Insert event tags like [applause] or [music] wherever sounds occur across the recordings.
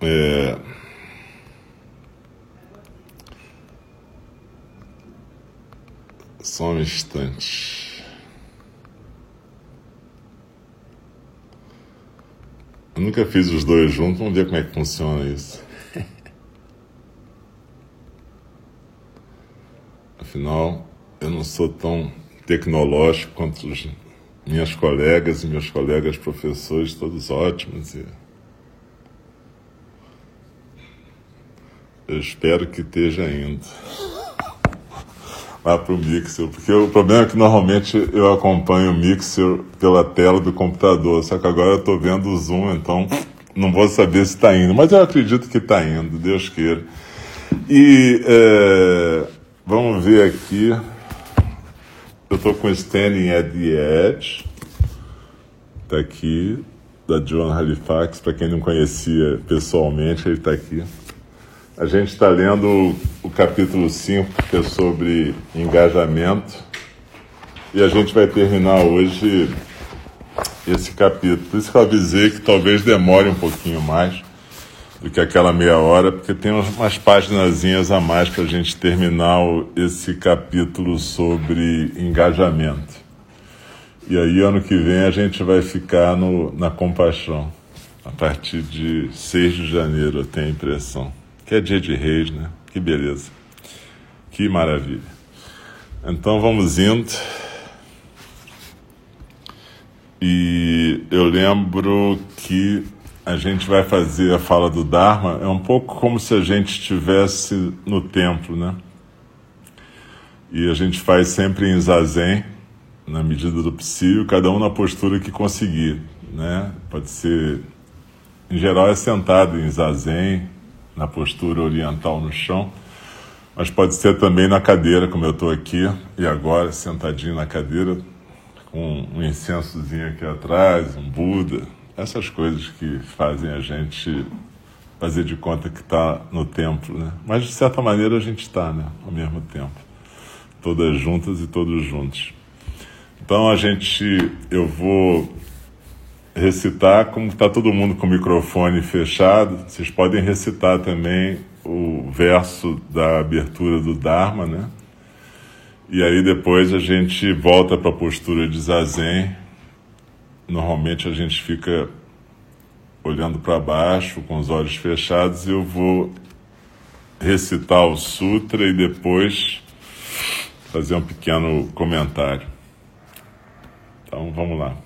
É... Só um instante. Eu nunca fiz os dois juntos, vamos ver como é que funciona isso. [laughs] Afinal, eu não sou tão tecnológico quanto os minhas colegas e meus colegas professores, todos ótimos. E eu espero que esteja indo lá para o Mixer, porque o problema é que normalmente eu acompanho o Mixer pela tela do computador, só que agora eu estou vendo o Zoom, então não vou saber se está indo, mas eu acredito que está indo, Deus queira. E é, vamos ver aqui. Eu estou com Standing at the Edge, está aqui, da John Halifax, para quem não conhecia pessoalmente, ele está aqui. A gente está lendo o, capítulo 5, que é sobre engajamento, e a gente vai terminar hoje esse capítulo. Por isso que eu avisei que talvez demore um pouquinho mais do que aquela meia hora, porque tem umas páginas a mais para a gente terminar esse capítulo sobre engajamento. E aí, ano que vem, a gente vai ficar no, na compaixão, a partir de 6 de janeiro, eu tenho a impressão que é dia de reis, né? Que beleza. Que maravilha. Então vamos indo. E eu lembro que a gente vai fazer a fala do Dharma, é um pouco como se a gente estivesse no templo, né? E a gente faz sempre em zazen, na medida do possível, cada um na postura que conseguir, né? Pode ser, em geral, é sentado em zazen, na postura oriental no chão, mas pode ser também na cadeira, como eu estou aqui e agora, sentadinho na cadeira, com um incensozinho aqui atrás, um Buda, essas coisas que fazem a gente fazer de conta que está no templo, né? Mas de certa maneira a gente está, né? Ao mesmo tempo, todas juntas e todos juntos. Então a gente, eu vou recitar, como está todo mundo com o microfone fechado, vocês podem recitar também o verso da abertura do Dharma, né? E aí depois a gente volta para a postura de zazen. Normalmente a gente fica olhando para baixo, com os olhos fechados, e eu vou recitar o sutra e depois fazer um pequeno comentário. Então vamos lá.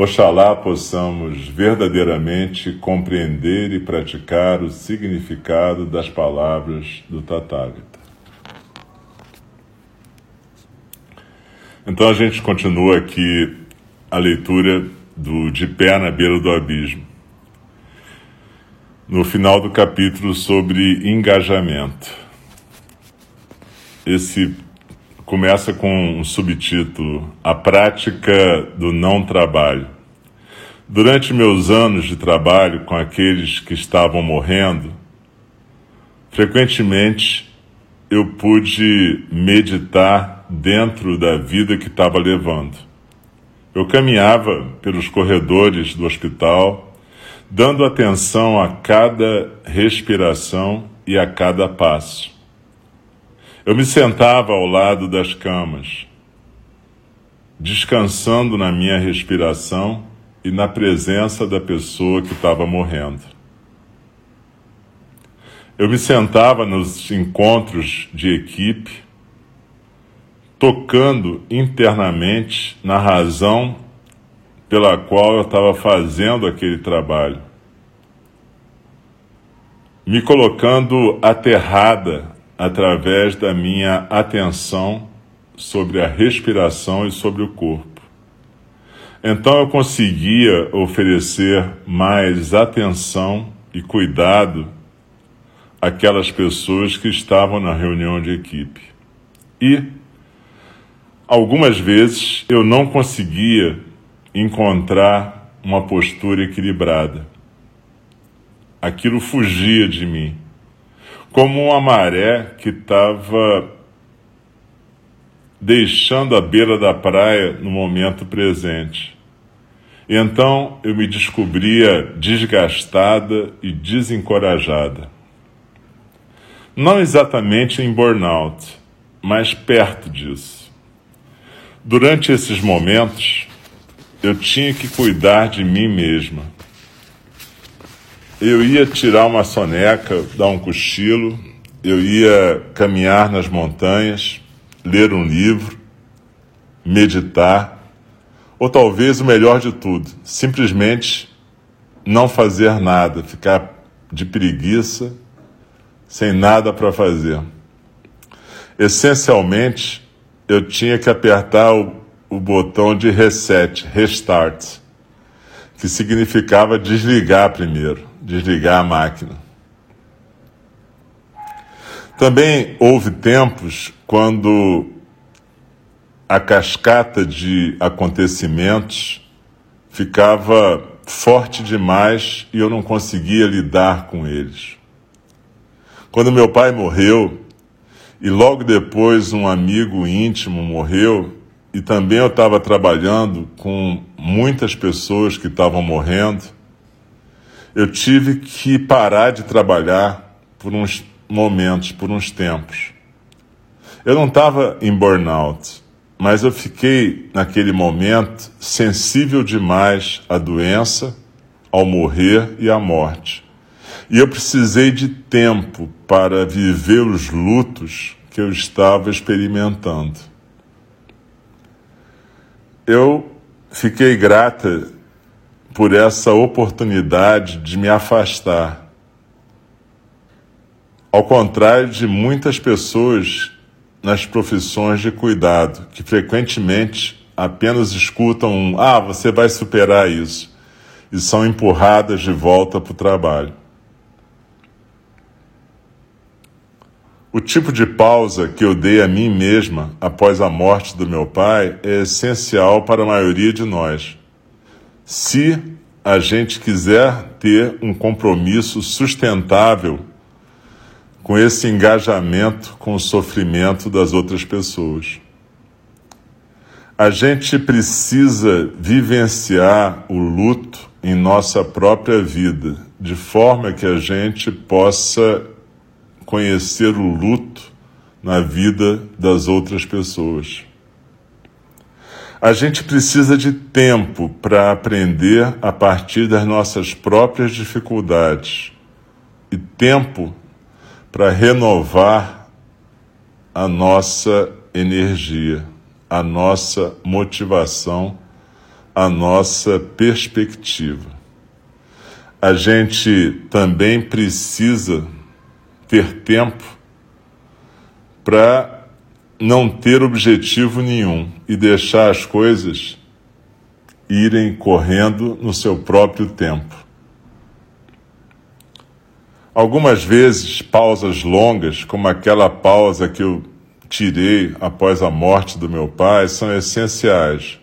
Oxalá possamos verdadeiramente compreender e praticar o significado das palavras do Tathagata. Então a gente continua aqui a leitura do De Pé na Beira do Abismo. No final do capítulo sobre engajamento. Esse começa com um subtítulo: A Prática do Não Trabalho. Durante meus anos de trabalho com aqueles que estavam morrendo, frequentemente eu pude meditar dentro da vida que estava levando. Eu caminhava pelos corredores do hospital, dando atenção a cada respiração e a cada passo Eu me sentava ao lado das camas, descansando na minha respiração e na presença da pessoa que estava morrendo. Eu me sentava nos encontros de equipe, tocando internamente na razão pela qual eu estava fazendo aquele trabalho, me colocando aterrada através da minha atenção sobre a respiração e sobre o corpo. Então eu conseguia oferecer mais atenção e cuidado àquelas pessoas que estavam na reunião de equipe. E algumas vezes eu não conseguia encontrar uma postura equilibrada. Aquilo fugia de mim, como uma maré que estava deixando a beira da praia no momento presente. E então eu me descobria desgastada e desencorajada. Não exatamente em burnout, mas perto disso. Durante esses momentos, eu tinha que cuidar de mim mesma. Eu ia tirar uma soneca, dar um cochilo, eu ia caminhar nas montanhas, ler um livro, meditar, ou talvez o melhor de tudo, simplesmente não fazer nada, ficar de preguiça, sem nada para fazer. Essencialmente, eu tinha que apertar o o botão de reset, restart, que significava desligar primeiro, desligar a máquina. Também houve tempos quando a cascata de acontecimentos ficava forte demais e eu não conseguia lidar com eles. Quando meu pai morreu e logo depois um amigo íntimo morreu, e também eu estava trabalhando com muitas pessoas que estavam morrendo. Eu tive que parar de trabalhar por uns momentos, por uns tempos. Eu não estava em burnout, mas eu fiquei naquele momento sensível demais à doença, ao morrer e à morte. E eu precisei de tempo para viver os lutos que eu estava experimentando eu fiquei grata por essa oportunidade de me afastar. Ao contrário de muitas pessoas nas profissões de cuidado, que frequentemente apenas escutam um, ah, você vai superar isso, e são empurradas de volta para o trabalho. O tipo de pausa que eu dei a mim mesma após a morte do meu pai é essencial para a maioria de nós. Se a gente quiser ter um compromisso sustentável com esse engajamento com o sofrimento das outras pessoas. A gente precisa vivenciar o luto em nossa própria vida, de forma que a gente possa conhecer o luto na vida das outras pessoas. A gente precisa de tempo para aprender a partir das nossas próprias dificuldades e tempo para renovar a nossa energia, a nossa motivação, a nossa perspectiva. A gente também precisa ter tempo para não ter objetivo nenhum e deixar as coisas irem correndo no seu próprio tempo. Algumas vezes, pausas longas, como aquela pausa que eu tirei após a morte do meu pai, são essenciais,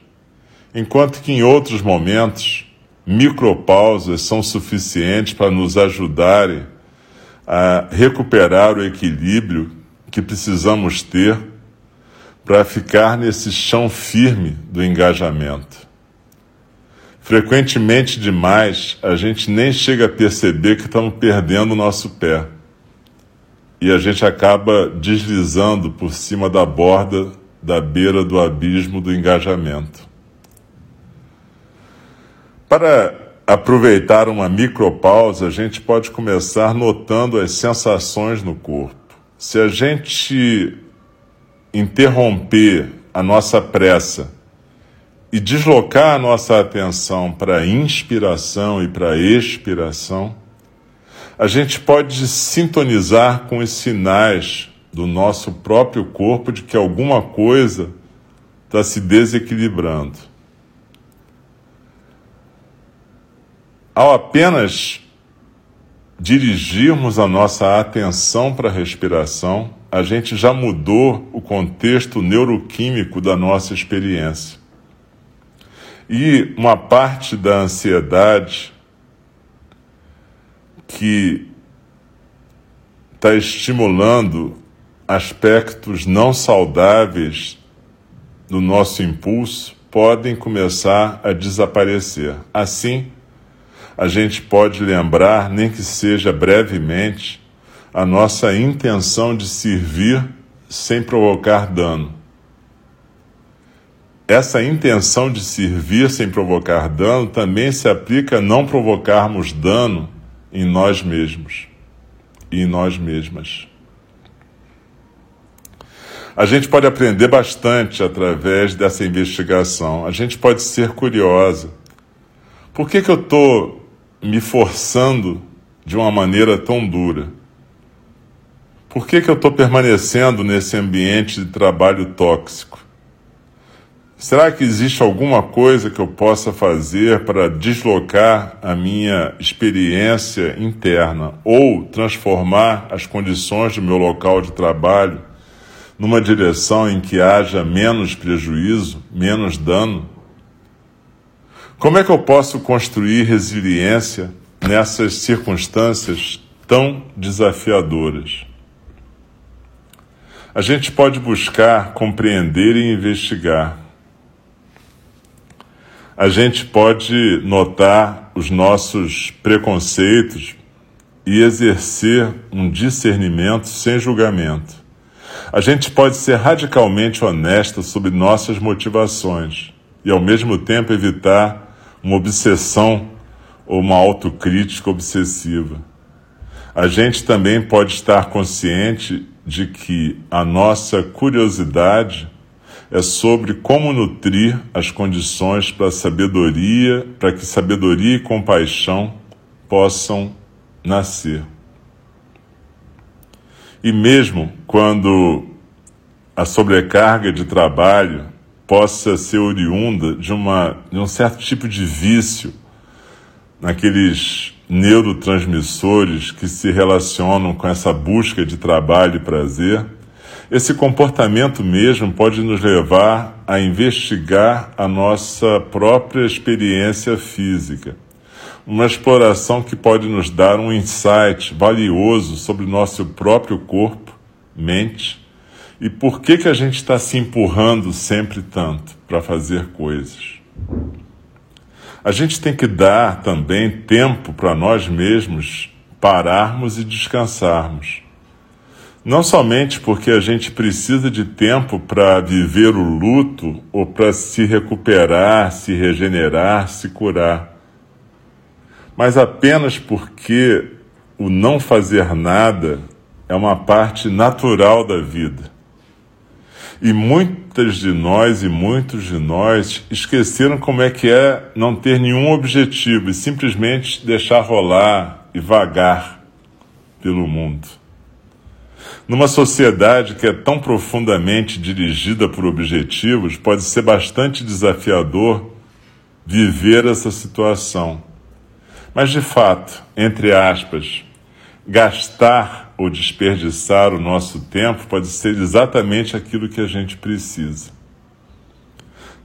enquanto que em outros momentos, micropausas são suficientes para nos ajudarem a recuperar o equilíbrio que precisamos ter para ficar nesse chão firme do engajamento. Frequentemente demais, a gente nem chega a perceber que estamos perdendo o nosso pé. e a gente acaba deslizando por cima da borda da beira do abismo do engajamento. Para aproveitar uma micropausa, a gente pode começar notando as sensações no corpo. Se a gente interromper a nossa pressa e deslocar a nossa atenção para a inspiração e para a expiração, a gente pode sintonizar com os sinais do nosso próprio corpo de que alguma coisa está se desequilibrando. Ao apenas dirigirmos a nossa atenção para a respiração, a gente já mudou o contexto neuroquímico da nossa experiência. E uma parte da ansiedade que está estimulando aspectos não saudáveis do nosso impulso podem começar a desaparecer. Assim, a gente pode lembrar, nem que seja brevemente, a nossa intenção de servir sem provocar dano. Essa intenção de servir sem provocar dano também se aplica a não provocarmos dano em nós mesmos e em nós mesmas. A gente pode aprender bastante através dessa investigação. A gente pode ser curiosa. Por que, que eu estou me forçando de uma maneira tão dura? Por que, que eu estou permanecendo nesse ambiente de trabalho tóxico? Será que existe alguma coisa que eu possa fazer para deslocar a minha experiência interna ou transformar as condições do meu local de trabalho numa direção em que haja menos prejuízo, menos dano? Como é que eu posso construir resiliência nessas circunstâncias tão desafiadoras? A gente pode buscar compreender e investigar. A gente pode notar os nossos preconceitos e exercer um discernimento sem julgamento. A gente pode ser radicalmente honesto sobre nossas motivações e, ao mesmo tempo, evitar uma obsessão ou uma autocrítica obsessiva. A gente também pode estar consciente de que a nossa curiosidade é sobre como nutrir as condições para sabedoria, para que sabedoria e compaixão possam nascer. E mesmo quando a sobrecarga de trabalho possa ser oriunda de, uma, de um certo tipo de vício naqueles neurotransmissores que se relacionam com essa busca de trabalho e prazer, esse comportamento mesmo pode nos levar a investigar a nossa própria experiência física. Uma exploração que pode nos dar um insight valioso sobre nosso próprio corpo, mente e por que, que a gente está se empurrando sempre tanto para fazer coisas? A gente tem que dar também tempo para nós mesmos pararmos e descansarmos. Não somente porque a gente precisa de tempo para viver o luto ou para se recuperar, se regenerar, se curar, mas apenas porque o não fazer nada é uma parte natural da vida. E muitas de nós e muitos de nós esqueceram como é que é não ter nenhum objetivo e simplesmente deixar rolar e vagar pelo mundo. Numa sociedade que é tão profundamente dirigida por objetivos, pode ser bastante desafiador viver essa situação. Mas, de fato, entre aspas, gastar ou desperdiçar o nosso tempo pode ser exatamente aquilo que a gente precisa.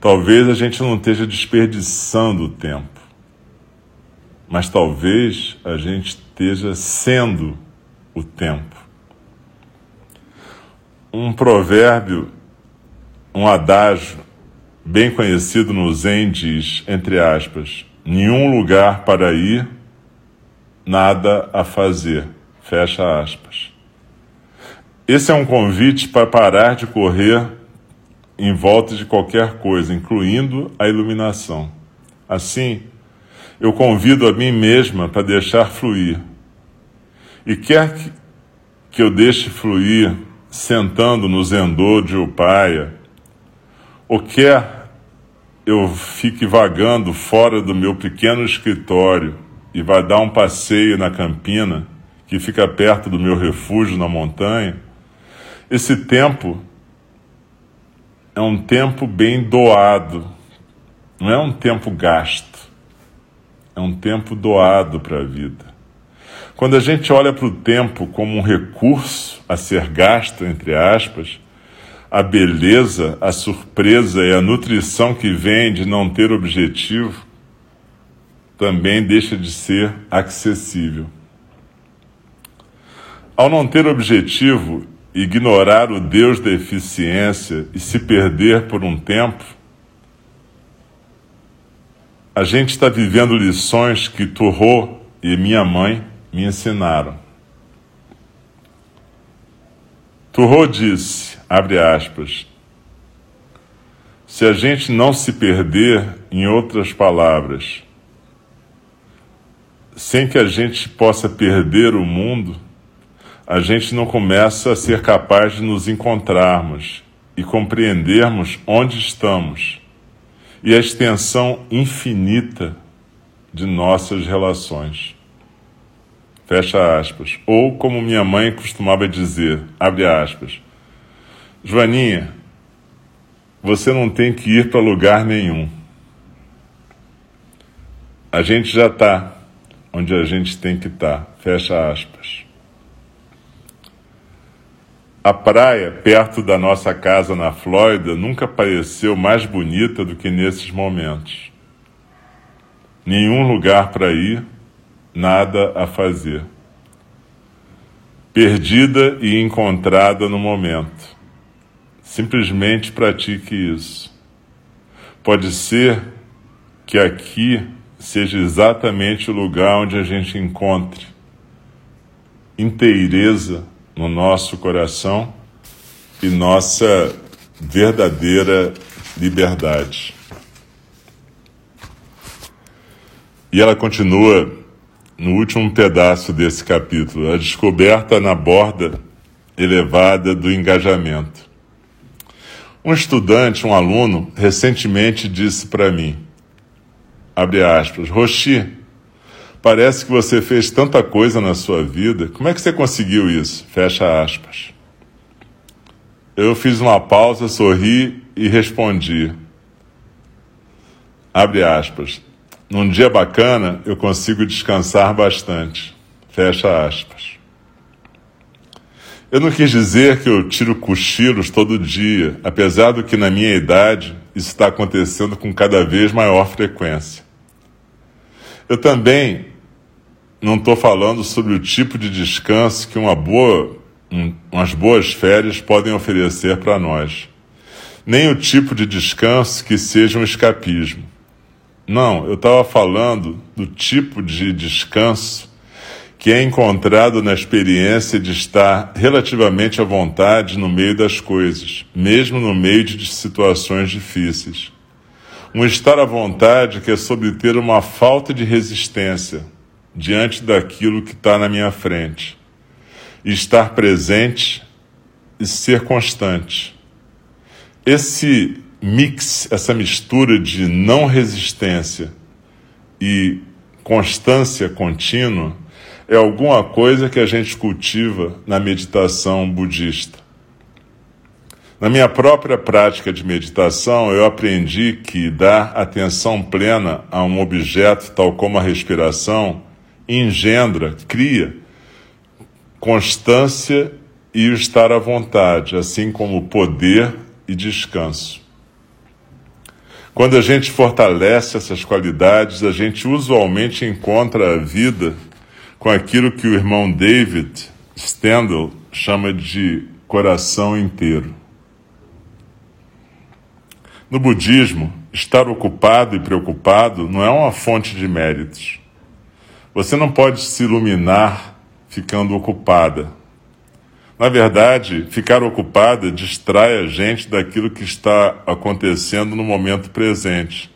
Talvez a gente não esteja desperdiçando o tempo, mas talvez a gente esteja sendo o tempo. Um provérbio, um adágio bem conhecido no Zen diz, entre aspas, nenhum lugar para ir, nada a fazer Fecha aspas. Esse é um convite para parar de correr em volta de qualquer coisa, incluindo a iluminação. Assim, eu convido a mim mesma para deixar fluir. E quer que eu deixe fluir sentando no zendô de Upaia, ou quer eu fique vagando fora do meu pequeno escritório e vá dar um passeio na campina, que fica perto do meu refúgio na montanha, esse tempo é um tempo bem doado, não é um tempo gasto, é um tempo doado para a vida. Quando a gente olha para o tempo como um recurso a ser gasto, entre aspas, a beleza, a surpresa e a nutrição que vem de não ter objetivo também deixa de ser acessível. Ao não ter objetivo, ignorar o Deus da eficiência e se perder por um tempo, a gente está vivendo lições que Turro e minha mãe me ensinaram. Turro disse, abre aspas, se a gente não se perder, em outras palavras, sem que a gente possa perder o mundo, a gente não começa a ser capaz de nos encontrarmos e compreendermos onde estamos e a extensão infinita de nossas relações. Fecha aspas. Ou, como minha mãe costumava dizer, abre aspas, Joaninha, você não tem que ir para lugar nenhum. A gente já está onde a gente tem que estar. Tá. Fecha aspas. A praia, perto da nossa casa na Flórida, nunca pareceu mais bonita do que nesses momentos. Nenhum lugar para ir, nada a fazer. Perdida e encontrada no momento. Simplesmente pratique isso. Pode ser que aqui seja exatamente o lugar onde a gente encontre inteireza no nosso coração e nossa verdadeira liberdade. E ela continua no último pedaço desse capítulo, a descoberta na borda elevada do engajamento. Um estudante, um aluno, recentemente disse para mim, abre aspas, Roshi, Parece que você fez tanta coisa na sua vida. Como é que você conseguiu isso? Fecha aspas. Eu fiz uma pausa, sorri e respondi. Abre aspas. Num dia bacana, eu consigo descansar bastante. Fecha aspas. Eu não quis dizer que eu tiro cochilos todo dia, apesar do que na minha idade isso está acontecendo com cada vez maior frequência. Eu também não estou falando sobre o tipo de descanso que uma boa, um, umas boas férias podem oferecer para nós. Nem o tipo de descanso que seja um escapismo. Não, eu estava falando do tipo de descanso que é encontrado na experiência de estar relativamente à vontade no meio das coisas, mesmo no meio de situações difíceis. Um estar à vontade que é sobre ter uma falta de resistência, diante daquilo que está na minha frente. Estar presente e ser constante. Esse mix, essa mistura de não resistência e constância contínua é alguma coisa que a gente cultiva na meditação budista. Na minha própria prática de meditação, eu aprendi que dar atenção plena a um objeto, tal como a respiração, engendra, cria constância e o estar à vontade, assim como poder e descanso. Quando a gente fortalece essas qualidades, a gente usualmente encontra a vida com aquilo que o irmão David Stendhal chama de coração inteiro. No budismo, estar ocupado e preocupado não é uma fonte de méritos. Você não pode se iluminar ficando ocupada. Na verdade, ficar ocupada distrai a gente daquilo que está acontecendo no momento presente,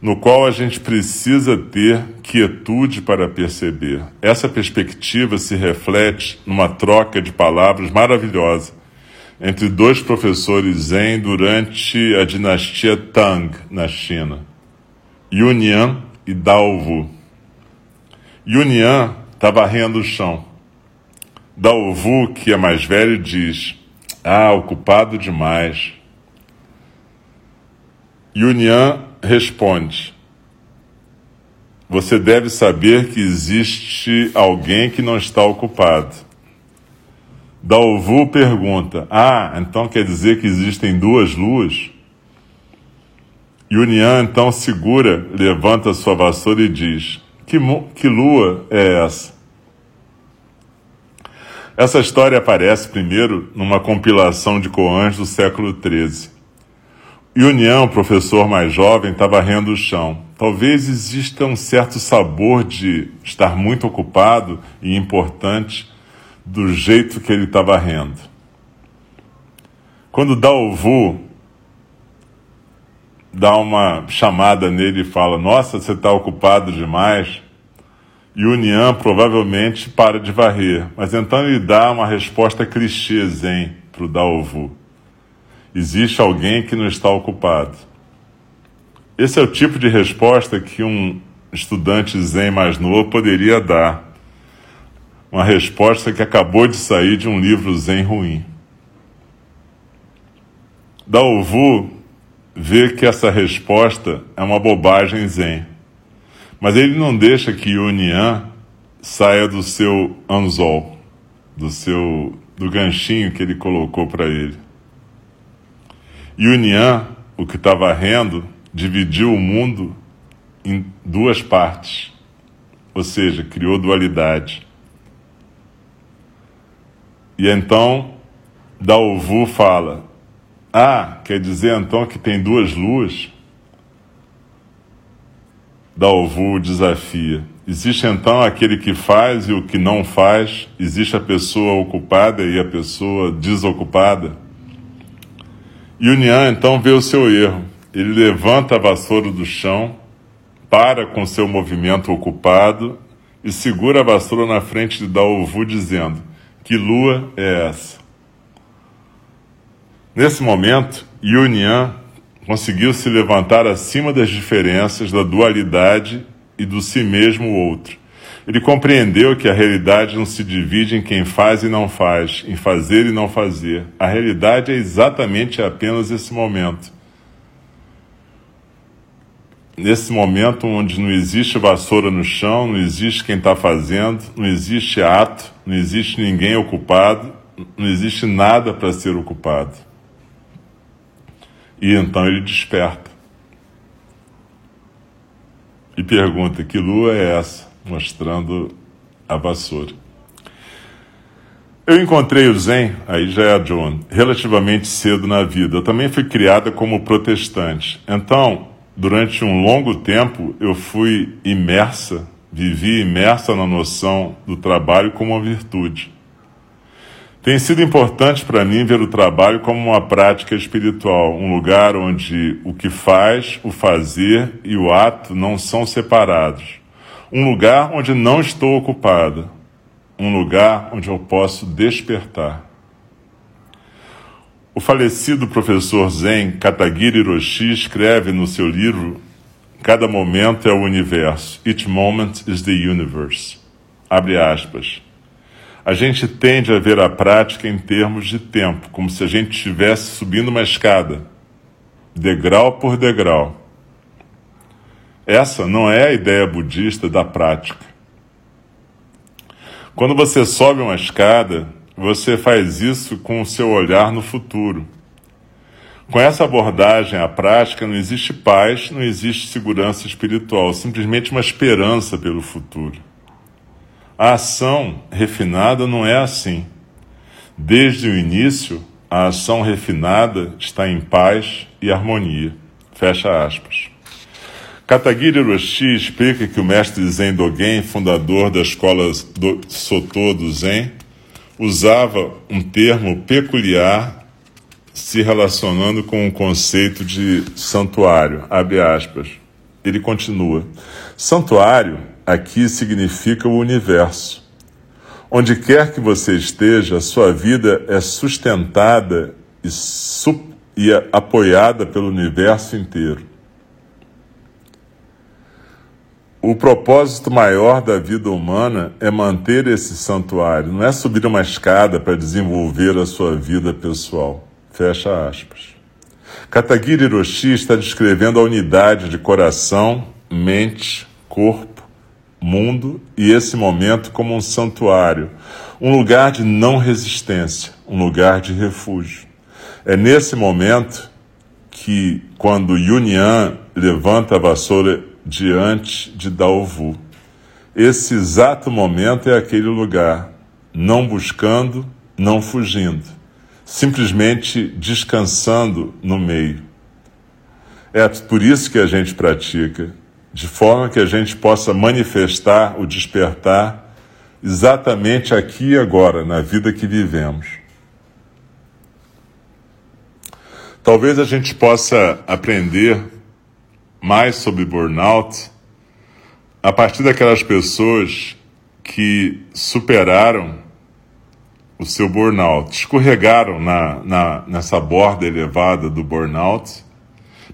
no qual a gente precisa ter quietude para perceber. Essa perspectiva se reflete numa troca de palavras maravilhosa entre dois professores Zen durante a dinastia Tang, na China, Yunyan e Daowu. Yunyan está varrendo o chão. Daowu, que é mais velho, diz: Ah, ocupado demais. Yunyan responde: Você deve saber que existe alguém que não está ocupado. Daowu pergunta: Ah, então quer dizer que existem duas luas? Yunyan então segura, levanta sua vassoura e diz: Que, que lua é essa? Essa história aparece primeiro numa compilação de koans do século XIII. Yunian, o professor mais jovem, estava rendo o chão. Talvez exista um certo sabor de estar muito ocupado e importante do jeito que ele estava rendo. Quando Daovu dá uma chamada nele e fala: Nossa, você está ocupado demais e o Nian provavelmente para de varrer, mas então ele dá uma resposta clichê zen para o Daovu. Existe alguém que não está ocupado. Esse é o tipo de resposta que um estudante zen mais novo poderia dar. Uma resposta que acabou de sair de um livro zen ruim. Daovu vê que essa resposta é uma bobagem zen mas ele não deixa que Yunian saia do seu anzol, do seu do ganchinho que ele colocou para ele. Yunian, o que estava rendo, dividiu o mundo em duas partes, ou seja, criou dualidade. E então Daovu fala: Ah, quer dizer então que tem duas luas? Dalvu desafia. Existe então aquele que faz e o que não faz, existe a pessoa ocupada e a pessoa desocupada. E o Nian então vê o seu erro. Ele levanta a vassoura do chão, para com seu movimento ocupado e segura a vassoura na frente de Dalvu, dizendo: Que lua é essa? Nesse momento, Yunian conseguiu se levantar acima das diferenças, da dualidade e do si mesmo outro. Ele compreendeu que a realidade não se divide em quem faz e não faz, em fazer e não fazer. A realidade é exatamente apenas esse momento. Nesse momento onde não existe vassoura no chão, não existe quem está fazendo, não existe ato, não existe ninguém ocupado, não existe nada para ser ocupado. E então ele desperta. E pergunta: que lua é essa? Mostrando a vassoura. Eu encontrei o Zen, aí já é John, relativamente cedo na vida. Eu também fui criada como protestante. Então, durante um longo tempo, eu fui imersa, vivi imersa na noção do trabalho como uma virtude. Tem sido importante para mim ver o trabalho como uma prática espiritual, um lugar onde o que faz, o fazer e o ato não são separados. Um lugar onde não estou ocupada. Um lugar onde eu posso despertar. O falecido professor Zen Katagiri Roshi escreve no seu livro Cada momento é o universo. Each moment is the universe. Abre aspas a gente tende a ver a prática em termos de tempo, como se a gente estivesse subindo uma escada, degrau por degrau. Essa não é a ideia budista da prática. Quando você sobe uma escada, você faz isso com o seu olhar no futuro. Com essa abordagem à prática, não existe paz, não existe segurança espiritual, simplesmente uma esperança pelo futuro. A ação refinada não é assim. Desde o início, a ação refinada está em paz e harmonia. Fecha aspas. Katagiri Roshi explica que o mestre Zen Dogen, fundador da escola do Soto do Zen, usava um termo peculiar se relacionando com o conceito de santuário, abre aspas. Ele continua: Santuário aqui significa o universo. Onde quer que você esteja, sua vida é sustentada e, e apoiada pelo universo inteiro. O propósito maior da vida humana é manter esse santuário, não é subir uma escada para desenvolver a sua vida pessoal. Fecha aspas. Katagiri Hiroshi está descrevendo a unidade de coração, mente, corpo, mundo e esse momento como um santuário, um lugar de não resistência, um lugar de refúgio. É nesse momento que, quando Yunyan levanta a vassoura diante de Dalvu. Esse exato momento é aquele lugar, não buscando, não fugindo, simplesmente descansando no meio. É por isso que a gente pratica, de forma que a gente possa manifestar o despertar exatamente aqui e agora, na vida que vivemos. Talvez a gente possa aprender mais sobre burnout a partir daquelas pessoas que superaram o seu burnout, escorregaram na, na, nessa borda elevada do burnout,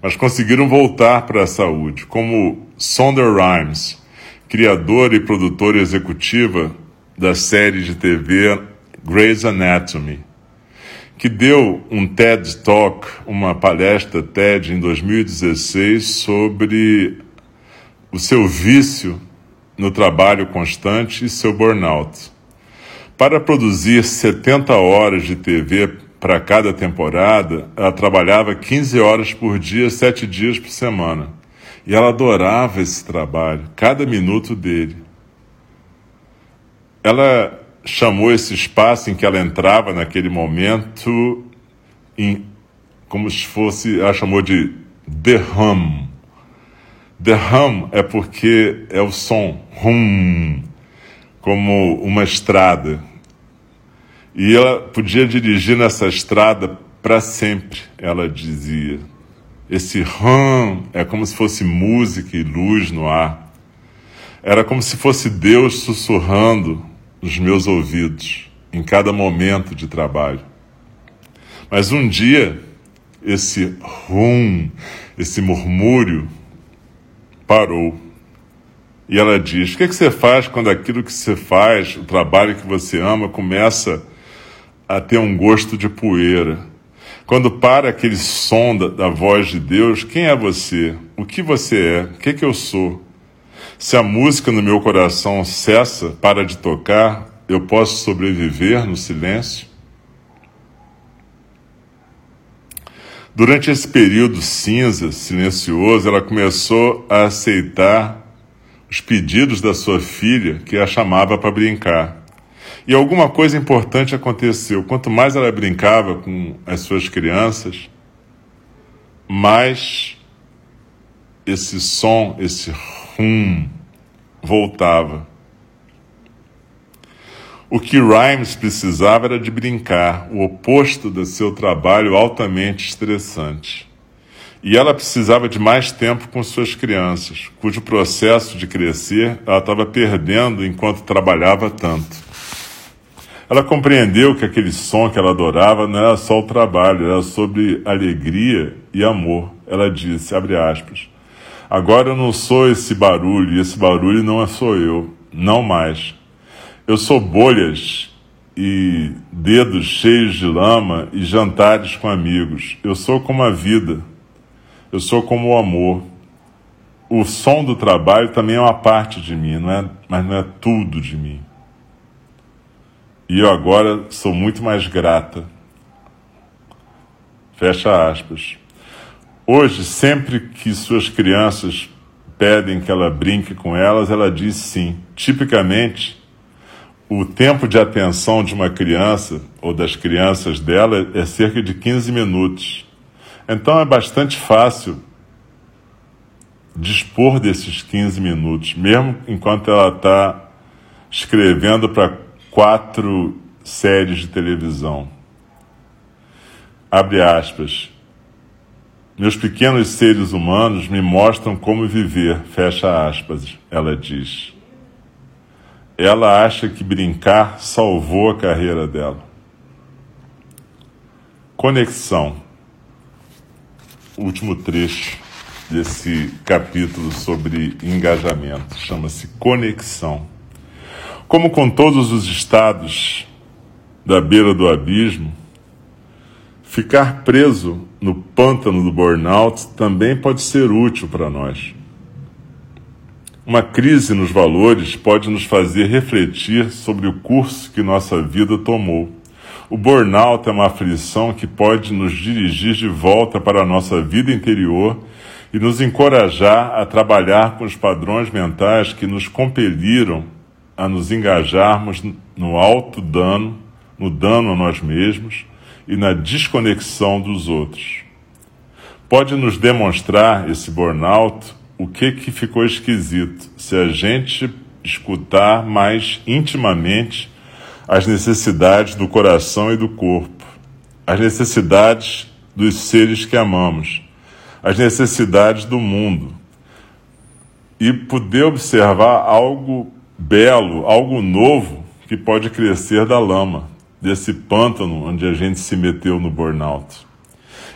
mas conseguiram voltar para a saúde, como Sonder Rhimes, criadora e produtora executiva da série de TV Grey's Anatomy que deu um TED Talk, uma palestra TED em 2016 sobre o seu vício no trabalho constante e seu burnout. Para produzir 70 horas de TV para cada temporada, ela trabalhava 15 horas por dia, 7 dias por semana. E ela adorava esse trabalho, cada minuto dele. Ela chamou esse espaço em que ela entrava naquele momento em, como se fosse, ela chamou de The Hum. The Hum é porque é o som, hum, como uma estrada. E ela podia dirigir nessa estrada para sempre, ela dizia. Esse hum é como se fosse música e luz no ar. Era como se fosse Deus sussurrando nos meus ouvidos em cada momento de trabalho. Mas um dia, esse rum, esse murmúrio, parou. E ela diz: O que, é que você faz quando aquilo que você faz, o trabalho que você ama, começa a ter um gosto de poeira? Quando para aquele som da, da voz de Deus, quem é você? O que você é? O que, é que eu sou? Se a música no meu coração cessa, para de tocar, eu posso sobreviver no silêncio? Durante esse período cinza, silencioso, ela começou a aceitar os pedidos da sua filha, que a chamava para brincar. E alguma coisa importante aconteceu. Quanto mais ela brincava com as suas crianças, mais esse som, esse rum voltava. O que Rhymes precisava era de brincar, o oposto do seu trabalho altamente estressante. E ela precisava de mais tempo com suas crianças, cujo processo de crescer ela estava perdendo enquanto trabalhava tanto. Ela compreendeu que aquele som que ela adorava não era só o trabalho, era sobre alegria e amor. Ela disse, abre aspas, Agora eu não sou esse barulho, e esse barulho não é sou eu, não mais. Eu sou bolhas e dedos cheios de lama e jantares com amigos. Eu sou como a vida. Eu sou como o amor. O som do trabalho também é uma parte de mim, não é, mas não é tudo de mim. E eu agora sou muito mais grata. Fecha aspas. Hoje, sempre que suas crianças pedem que ela brinque com elas, ela diz sim. Tipicamente, o tempo de atenção de uma criança ou das crianças dela é cerca de 15 minutos. Então é bastante fácil dispor desses 15 minutos, mesmo enquanto ela está escrevendo para quatro séries de televisão. Abre aspas. Meus pequenos seres humanos me mostram como viver, fecha aspas, ela diz. Ela acha que brincar salvou a carreira dela. Conexão. Último trecho desse capítulo sobre engajamento. Chama-se Conexão. Como com todos os estados da beira do abismo, ficar preso no pântano do burnout também pode ser útil para nós. Uma crise nos valores pode nos fazer refletir sobre o curso que nossa vida tomou. O burnout é uma aflição que pode nos dirigir de volta para a nossa vida interior e nos encorajar a trabalhar com os padrões mentais que nos compeliram a nos engajarmos no alto dano, no dano a nós mesmos e na desconexão dos outros. Pode nos demonstrar esse burnout o que, que ficou esquisito se a gente escutar mais intimamente as necessidades do coração e do corpo, as necessidades dos seres que amamos, as necessidades do mundo e poder observar algo belo, algo novo que pode crescer da lama, desse pântano onde a gente se meteu no burnout.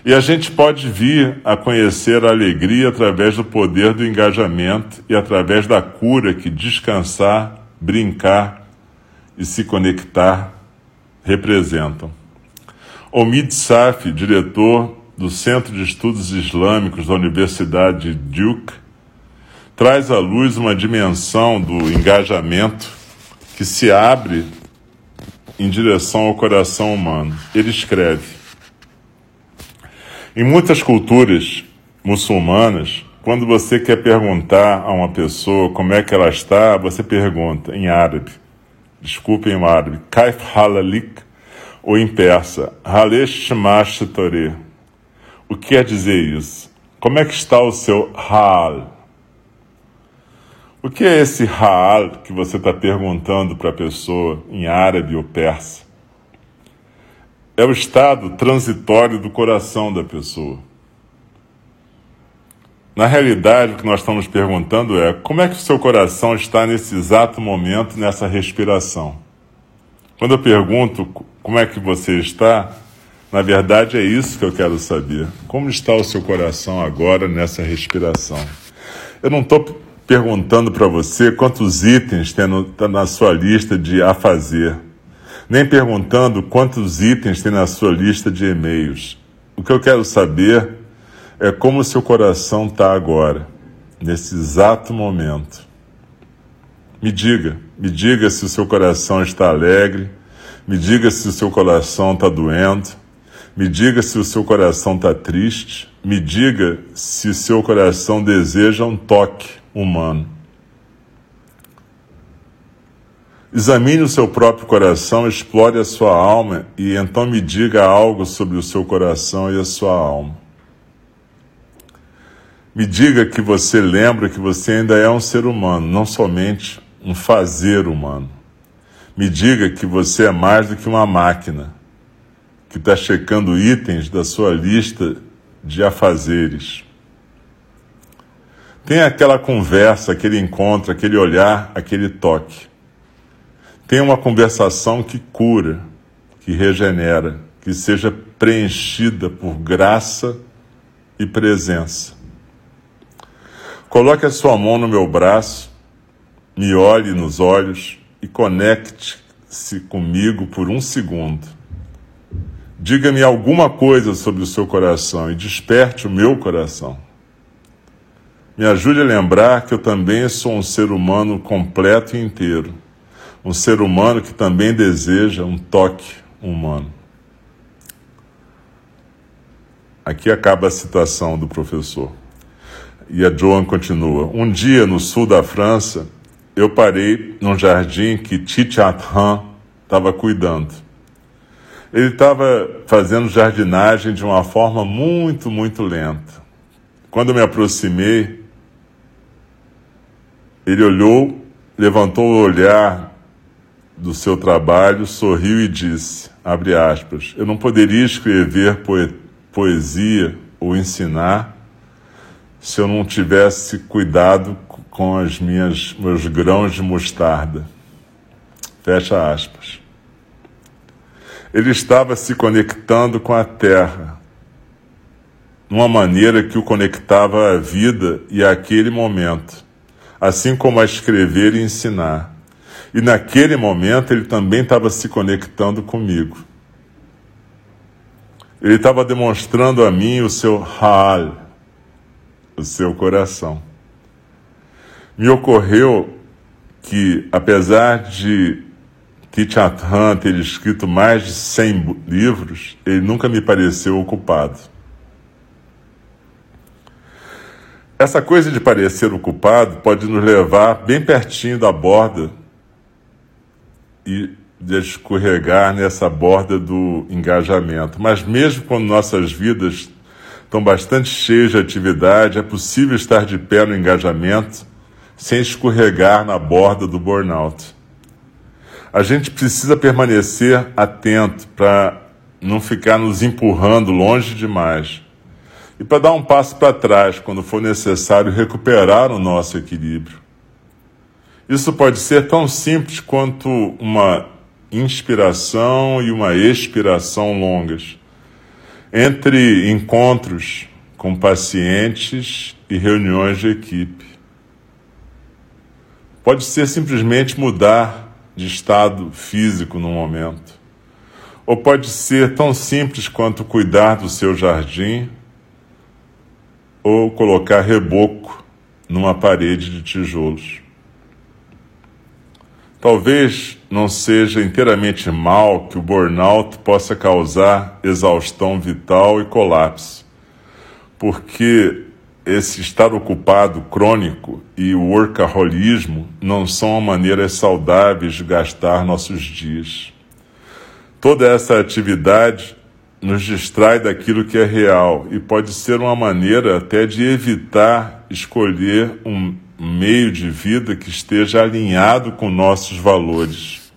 E a gente pode vir a conhecer a alegria através do poder do engajamento e através da cura que descansar, brincar e se conectar representam. Omid Safi, diretor do Centro de Estudos Islâmicos da Universidade de Duke, traz à luz uma dimensão do engajamento que se abre em direção ao coração humano. Ele escreve: Em muitas culturas muçulmanas, quando você quer perguntar a uma pessoa como é que ela está, você pergunta em árabe. Desculpem o árabe. Kaif halalik ou em persa. Halesh Tore. O que quer dizer isso? Como é que está o seu hal? O que é esse Ha'al que você está perguntando para a pessoa em árabe ou persa? É o estado transitório do coração da pessoa. Na realidade, o que nós estamos perguntando é como é que o seu coração está nesse exato momento, nessa respiração. Quando eu pergunto como é que você está, na verdade é isso que eu quero saber. Como está o seu coração agora nessa respiração? Eu não estou perguntando para você quantos itens tem no, tá na sua lista de a fazer, nem perguntando quantos itens tem na sua lista de e-mails. O que eu quero saber é como o seu coração está agora, nesse exato momento. Me diga, me diga se o seu coração está alegre, me diga se o seu coração está doendo, me diga se o seu coração está triste, me diga se seu coração deseja um toque, humano. Examine o seu próprio coração, explore a sua alma e então me diga algo sobre o seu coração e a sua alma. Me diga que você lembra que você ainda é um ser humano, não somente um fazer humano. Me diga que você é mais do que uma máquina que está checando itens da sua lista de afazeres. Tem aquela conversa, aquele encontro, aquele olhar, aquele toque. Tem uma conversação que cura, que regenera, que seja preenchida por graça e presença. Coloque a sua mão no meu braço, me olhe nos olhos e conecte-se comigo por um segundo. Diga-me alguma coisa sobre o seu coração e desperte o meu coração. Me ajude a lembrar que eu também sou um ser humano completo e inteiro. Um ser humano que também deseja um toque humano. Aqui acaba a citação do professor. E a Joan continua. Um dia, no sul da França, eu parei num jardim que Tichatran estava cuidando. Ele estava fazendo jardinagem de uma forma muito, muito lenta. Quando me aproximei, ele olhou, levantou o olhar do seu trabalho, sorriu e disse, abre aspas, eu não poderia escrever poesia ou ensinar se eu não tivesse cuidado com as minhas meus grãos de mostarda. Fecha aspas. Ele estava se conectando com a terra, numa maneira que o conectava à vida e àquele momento, assim como a escrever e ensinar. E naquele momento ele também estava se conectando comigo. Ele estava demonstrando a mim o seu hal, o seu coração. Me ocorreu que, apesar de Nhat Hanh ter escrito mais de 100 livros, ele nunca me pareceu ocupado. Essa coisa de parecer ocupado pode nos levar bem pertinho da borda e de escorregar nessa borda do engajamento. Mas mesmo quando nossas vidas estão bastante cheias de atividade, é possível estar de pé no engajamento sem escorregar na borda do burnout. A gente precisa permanecer atento para não ficar nos empurrando longe demais e para dar um passo para trás quando for necessário recuperar o nosso equilíbrio. Isso pode ser tão simples quanto uma inspiração e uma expiração longas, entre encontros com pacientes e reuniões de equipe. Pode ser simplesmente mudar de estado físico no momento. Ou pode ser tão simples quanto cuidar do seu jardim ou colocar reboco numa parede de tijolos. Talvez não seja inteiramente mal que o burnout possa causar exaustão vital e colapso, porque esse estar ocupado crônico e o workaholismo não são maneiras saudáveis de gastar nossos dias. Toda essa atividade nos distrai daquilo que é real e pode ser uma maneira até de evitar escolher um meio de vida que esteja alinhado com nossos valores.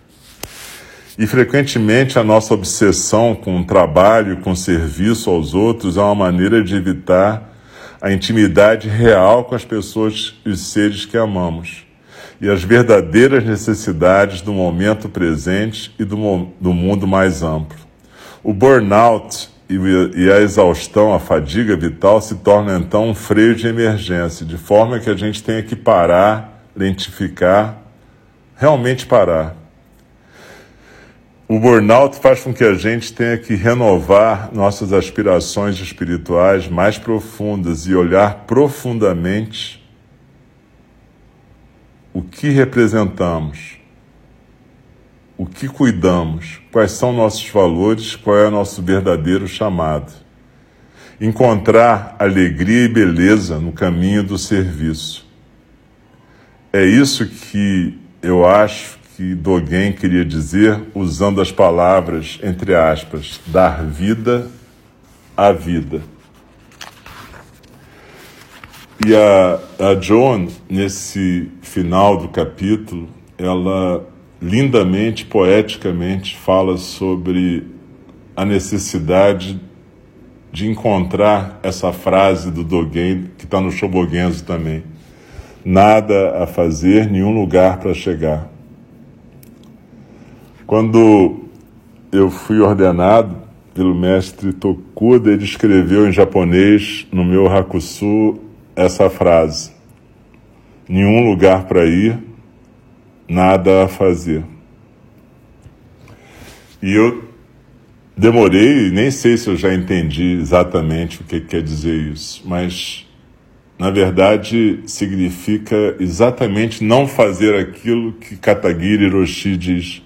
E frequentemente a nossa obsessão com o trabalho, com o serviço aos outros é uma maneira de evitar a intimidade real com as pessoas e os seres que amamos e as verdadeiras necessidades do momento presente e do, do mundo mais amplo. O burnout e a exaustão, a fadiga vital se tornam então um freio de emergência, de forma que a gente tenha que parar, lentificar, realmente parar. O burnout faz com que a gente tenha que renovar nossas aspirações espirituais mais profundas e olhar profundamente o que representamos o que cuidamos, quais são nossos valores, qual é o nosso verdadeiro chamado. Encontrar alegria e beleza no caminho do serviço. É isso que eu acho que Dogen queria dizer usando as palavras, entre aspas, dar vida à vida. E a, a Joan, nesse final do capítulo, ela lindamente, poeticamente, fala sobre a necessidade de encontrar essa frase do Dogen, que está no Shobogenzo também. Nada a fazer, nenhum lugar para chegar. Quando eu fui ordenado pelo mestre Tokuda, ele escreveu em japonês no meu Hakusu essa frase: Nenhum lugar para ir, nada a fazer. E eu demorei, nem sei se eu já entendi exatamente o que quer dizer isso, mas na verdade significa exatamente não fazer aquilo que Katagiri Hiroshi diz.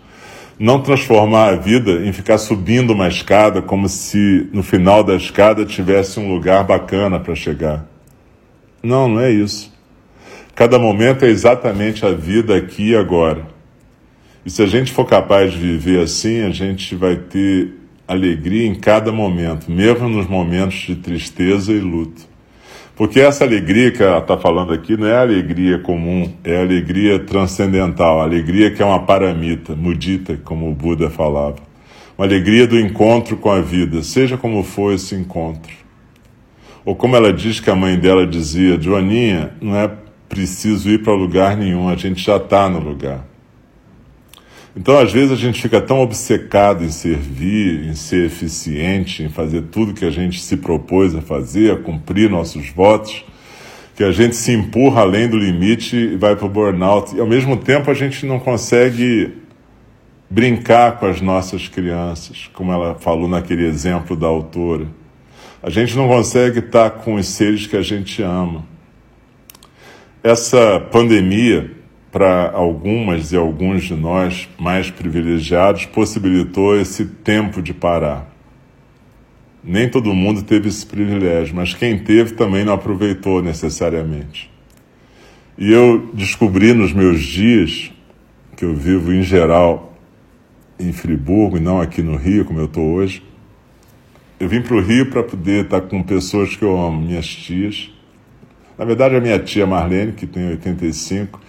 Não transformar a vida em ficar subindo uma escada como se no final da escada tivesse um lugar bacana para chegar. Não, não é isso. Cada momento é exatamente a vida aqui e agora. E se a gente for capaz de viver assim, a gente vai ter alegria em cada momento, mesmo nos momentos de tristeza e luto. Porque essa alegria que ela está falando aqui não é alegria comum, é alegria transcendental, alegria que é uma paramita, mudita, como o Buda falava. Uma alegria do encontro com a vida, seja como for esse encontro. Ou como ela diz que a mãe dela dizia, Joaninha, não é preciso ir para lugar nenhum, a gente já está no lugar. Então, às vezes, a gente fica tão obcecado em servir, em ser eficiente, em fazer tudo que a gente se propôs a fazer, a cumprir nossos votos, que a gente se empurra além do limite e vai para o burnout. E, ao mesmo tempo, a gente não consegue brincar com as nossas crianças, como ela falou naquele exemplo da autora. A gente não consegue estar com os seres que a gente ama. Essa pandemia para algumas e alguns de nós mais privilegiados, possibilitou esse tempo de parar. Nem todo mundo teve esse privilégio, mas quem teve também não aproveitou necessariamente. E eu descobri nos meus dias, que eu vivo em geral em Friburgo e não aqui no Rio, como eu estou hoje, eu vim para o Rio para poder estar com pessoas que eu amo, minhas tias. Na verdade, a minha tia Marlene, que tem 85,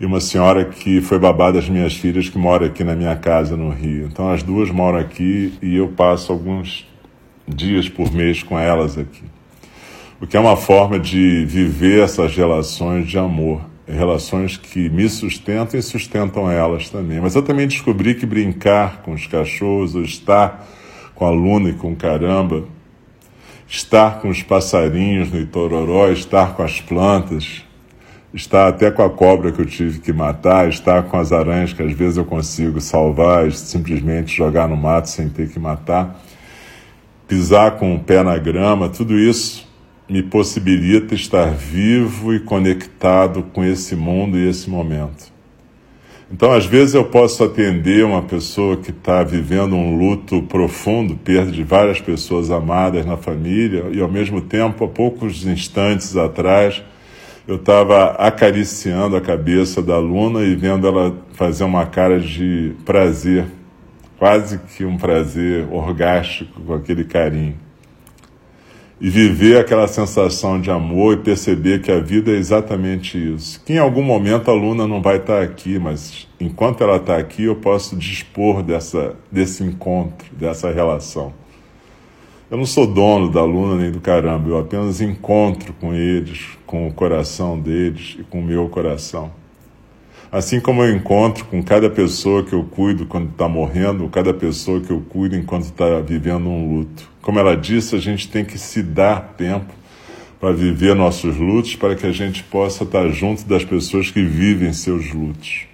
e uma senhora que foi babá das minhas filhas, que mora aqui na minha casa no Rio. Então as duas moram aqui e eu passo alguns dias por mês com elas aqui. O que é uma forma de viver essas relações de amor, relações que me sustentam e sustentam elas também. Mas eu também descobri que brincar com os cachorros, ou estar com a Luna e com o caramba, estar com os passarinhos no Itororó, estar com as plantas, está até com a cobra que eu tive que matar, está com as aranhas que às vezes eu consigo salvar simplesmente jogar no mato sem ter que matar, pisar com o pé na grama, tudo isso me possibilita estar vivo e conectado com esse mundo e esse momento. Então, às vezes, eu posso atender uma pessoa que está vivendo um luto profundo, perda de várias pessoas amadas na família, e ao mesmo tempo, há poucos instantes atrás, eu estava acariciando a cabeça da Luna e vendo ela fazer uma cara de prazer, quase que um prazer orgástico com aquele carinho. E viver aquela sensação de amor e perceber que a vida é exatamente isso. Que em algum momento a Luna não vai estar aqui, mas enquanto ela está aqui eu posso dispor dessa, desse encontro, dessa relação. Eu não sou dono da Luna nem do caramba, eu apenas encontro com eles, com o coração deles e com o meu coração. Assim como eu encontro com cada pessoa que eu cuido quando está morrendo, cada pessoa que eu cuido enquanto está vivendo um luto. Como ela disse, a gente tem que se dar tempo para viver nossos lutos, para que a gente possa estar junto das pessoas que vivem seus lutos.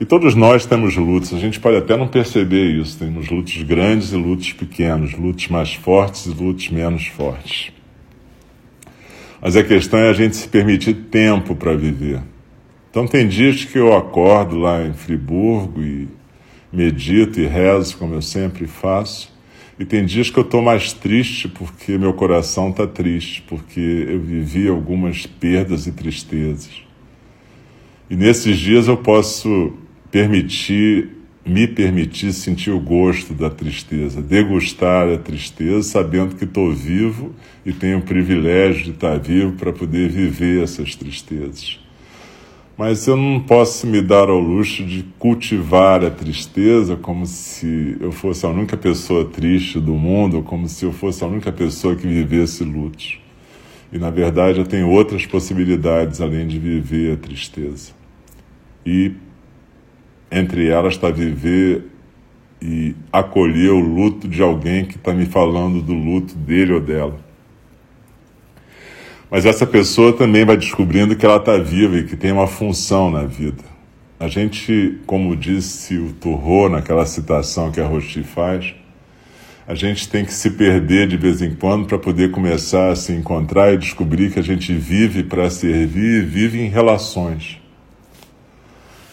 E todos nós temos lutos, a gente pode até não perceber isso. Temos lutos grandes e lutos pequenos, lutos mais fortes e lutos menos fortes. Mas a questão é a gente se permitir tempo para viver. Então, tem dias que eu acordo lá em Friburgo e medito e rezo, como eu sempre faço. E tem dias que eu estou mais triste porque meu coração está triste, porque eu vivi algumas perdas e tristezas. E nesses dias eu posso permitir, me permitir sentir o gosto da tristeza, degustar a tristeza, sabendo que estou vivo e tenho o privilégio de estar vivo para poder viver essas tristezas. Mas eu não posso me dar ao luxo de cultivar a tristeza como se eu fosse a única pessoa triste do mundo, como se eu fosse a única pessoa que vivesse lutos. E na verdade eu tenho outras possibilidades além de viver a tristeza. E entre elas está viver e acolher o luto de alguém que está me falando do luto dele ou dela. Mas essa pessoa também vai descobrindo que ela está viva e que tem uma função na vida. A gente, como disse o Turro naquela citação que a Rochi faz, a gente tem que se perder de vez em quando para poder começar a se encontrar e descobrir que a gente vive para servir e vive em relações.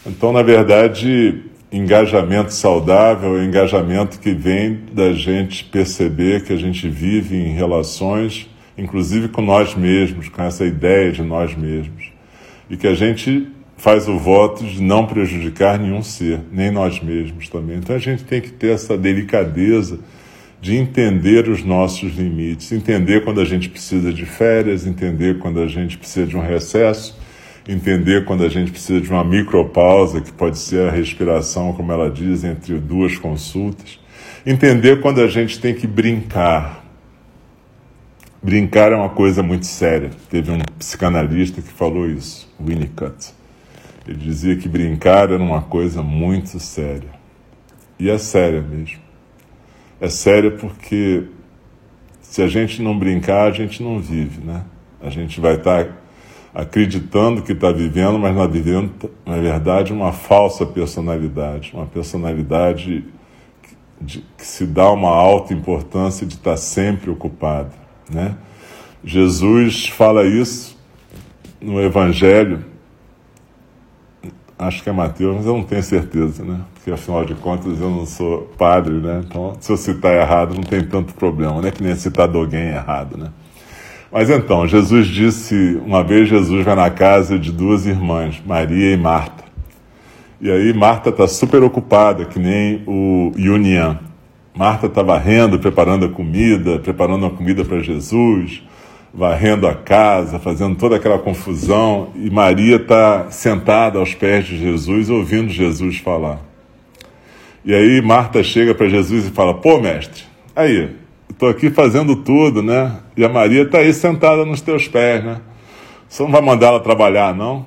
Então, na verdade, engajamento saudável é engajamento que vem da gente perceber que a gente vive em relações, inclusive com nós mesmos, com essa ideia de nós mesmos. E que a gente faz o voto de não prejudicar nenhum ser, nem nós mesmos também. Então a gente tem que ter essa delicadeza de entender os nossos limites, entender quando a gente precisa de férias, entender quando a gente precisa de um recesso, entender quando a gente precisa de uma micropausa, que pode ser a respiração, como ela diz, entre duas consultas, entender quando a gente tem que brincar. Brincar é uma coisa muito séria. Teve um psicanalista que falou isso, Winnicott. Ele dizia que brincar era uma coisa muito séria. E é séria mesmo. É séria porque se a gente não brincar, a gente não vive, né? A gente vai estar tá acreditando que está vivendo, mas na vivendo, na verdade, uma falsa personalidade, uma personalidade que, que se dá uma alta importância de estar tá sempre ocupado, né? Jesus fala isso no Evangelho acho que é Mateus, mas eu não tenho certeza, né? Porque afinal de contas eu não sou padre, né? Então, se eu citar errado, não tem tanto problema, né? Que nem citar alguém errado, né? Mas então, Jesus disse, uma vez Jesus vai na casa de duas irmãs, Maria e Marta. E aí Marta está super ocupada, que nem o Yunian. Marta está varrendo, preparando a comida, preparando a comida para Jesus varrendo a casa, fazendo toda aquela confusão, e Maria está sentada aos pés de Jesus, ouvindo Jesus falar. E aí Marta chega para Jesus e fala: Pô, mestre, aí, estou aqui fazendo tudo, né? E a Maria está aí sentada nos teus pés, né? Você não vai mandar ela trabalhar, não?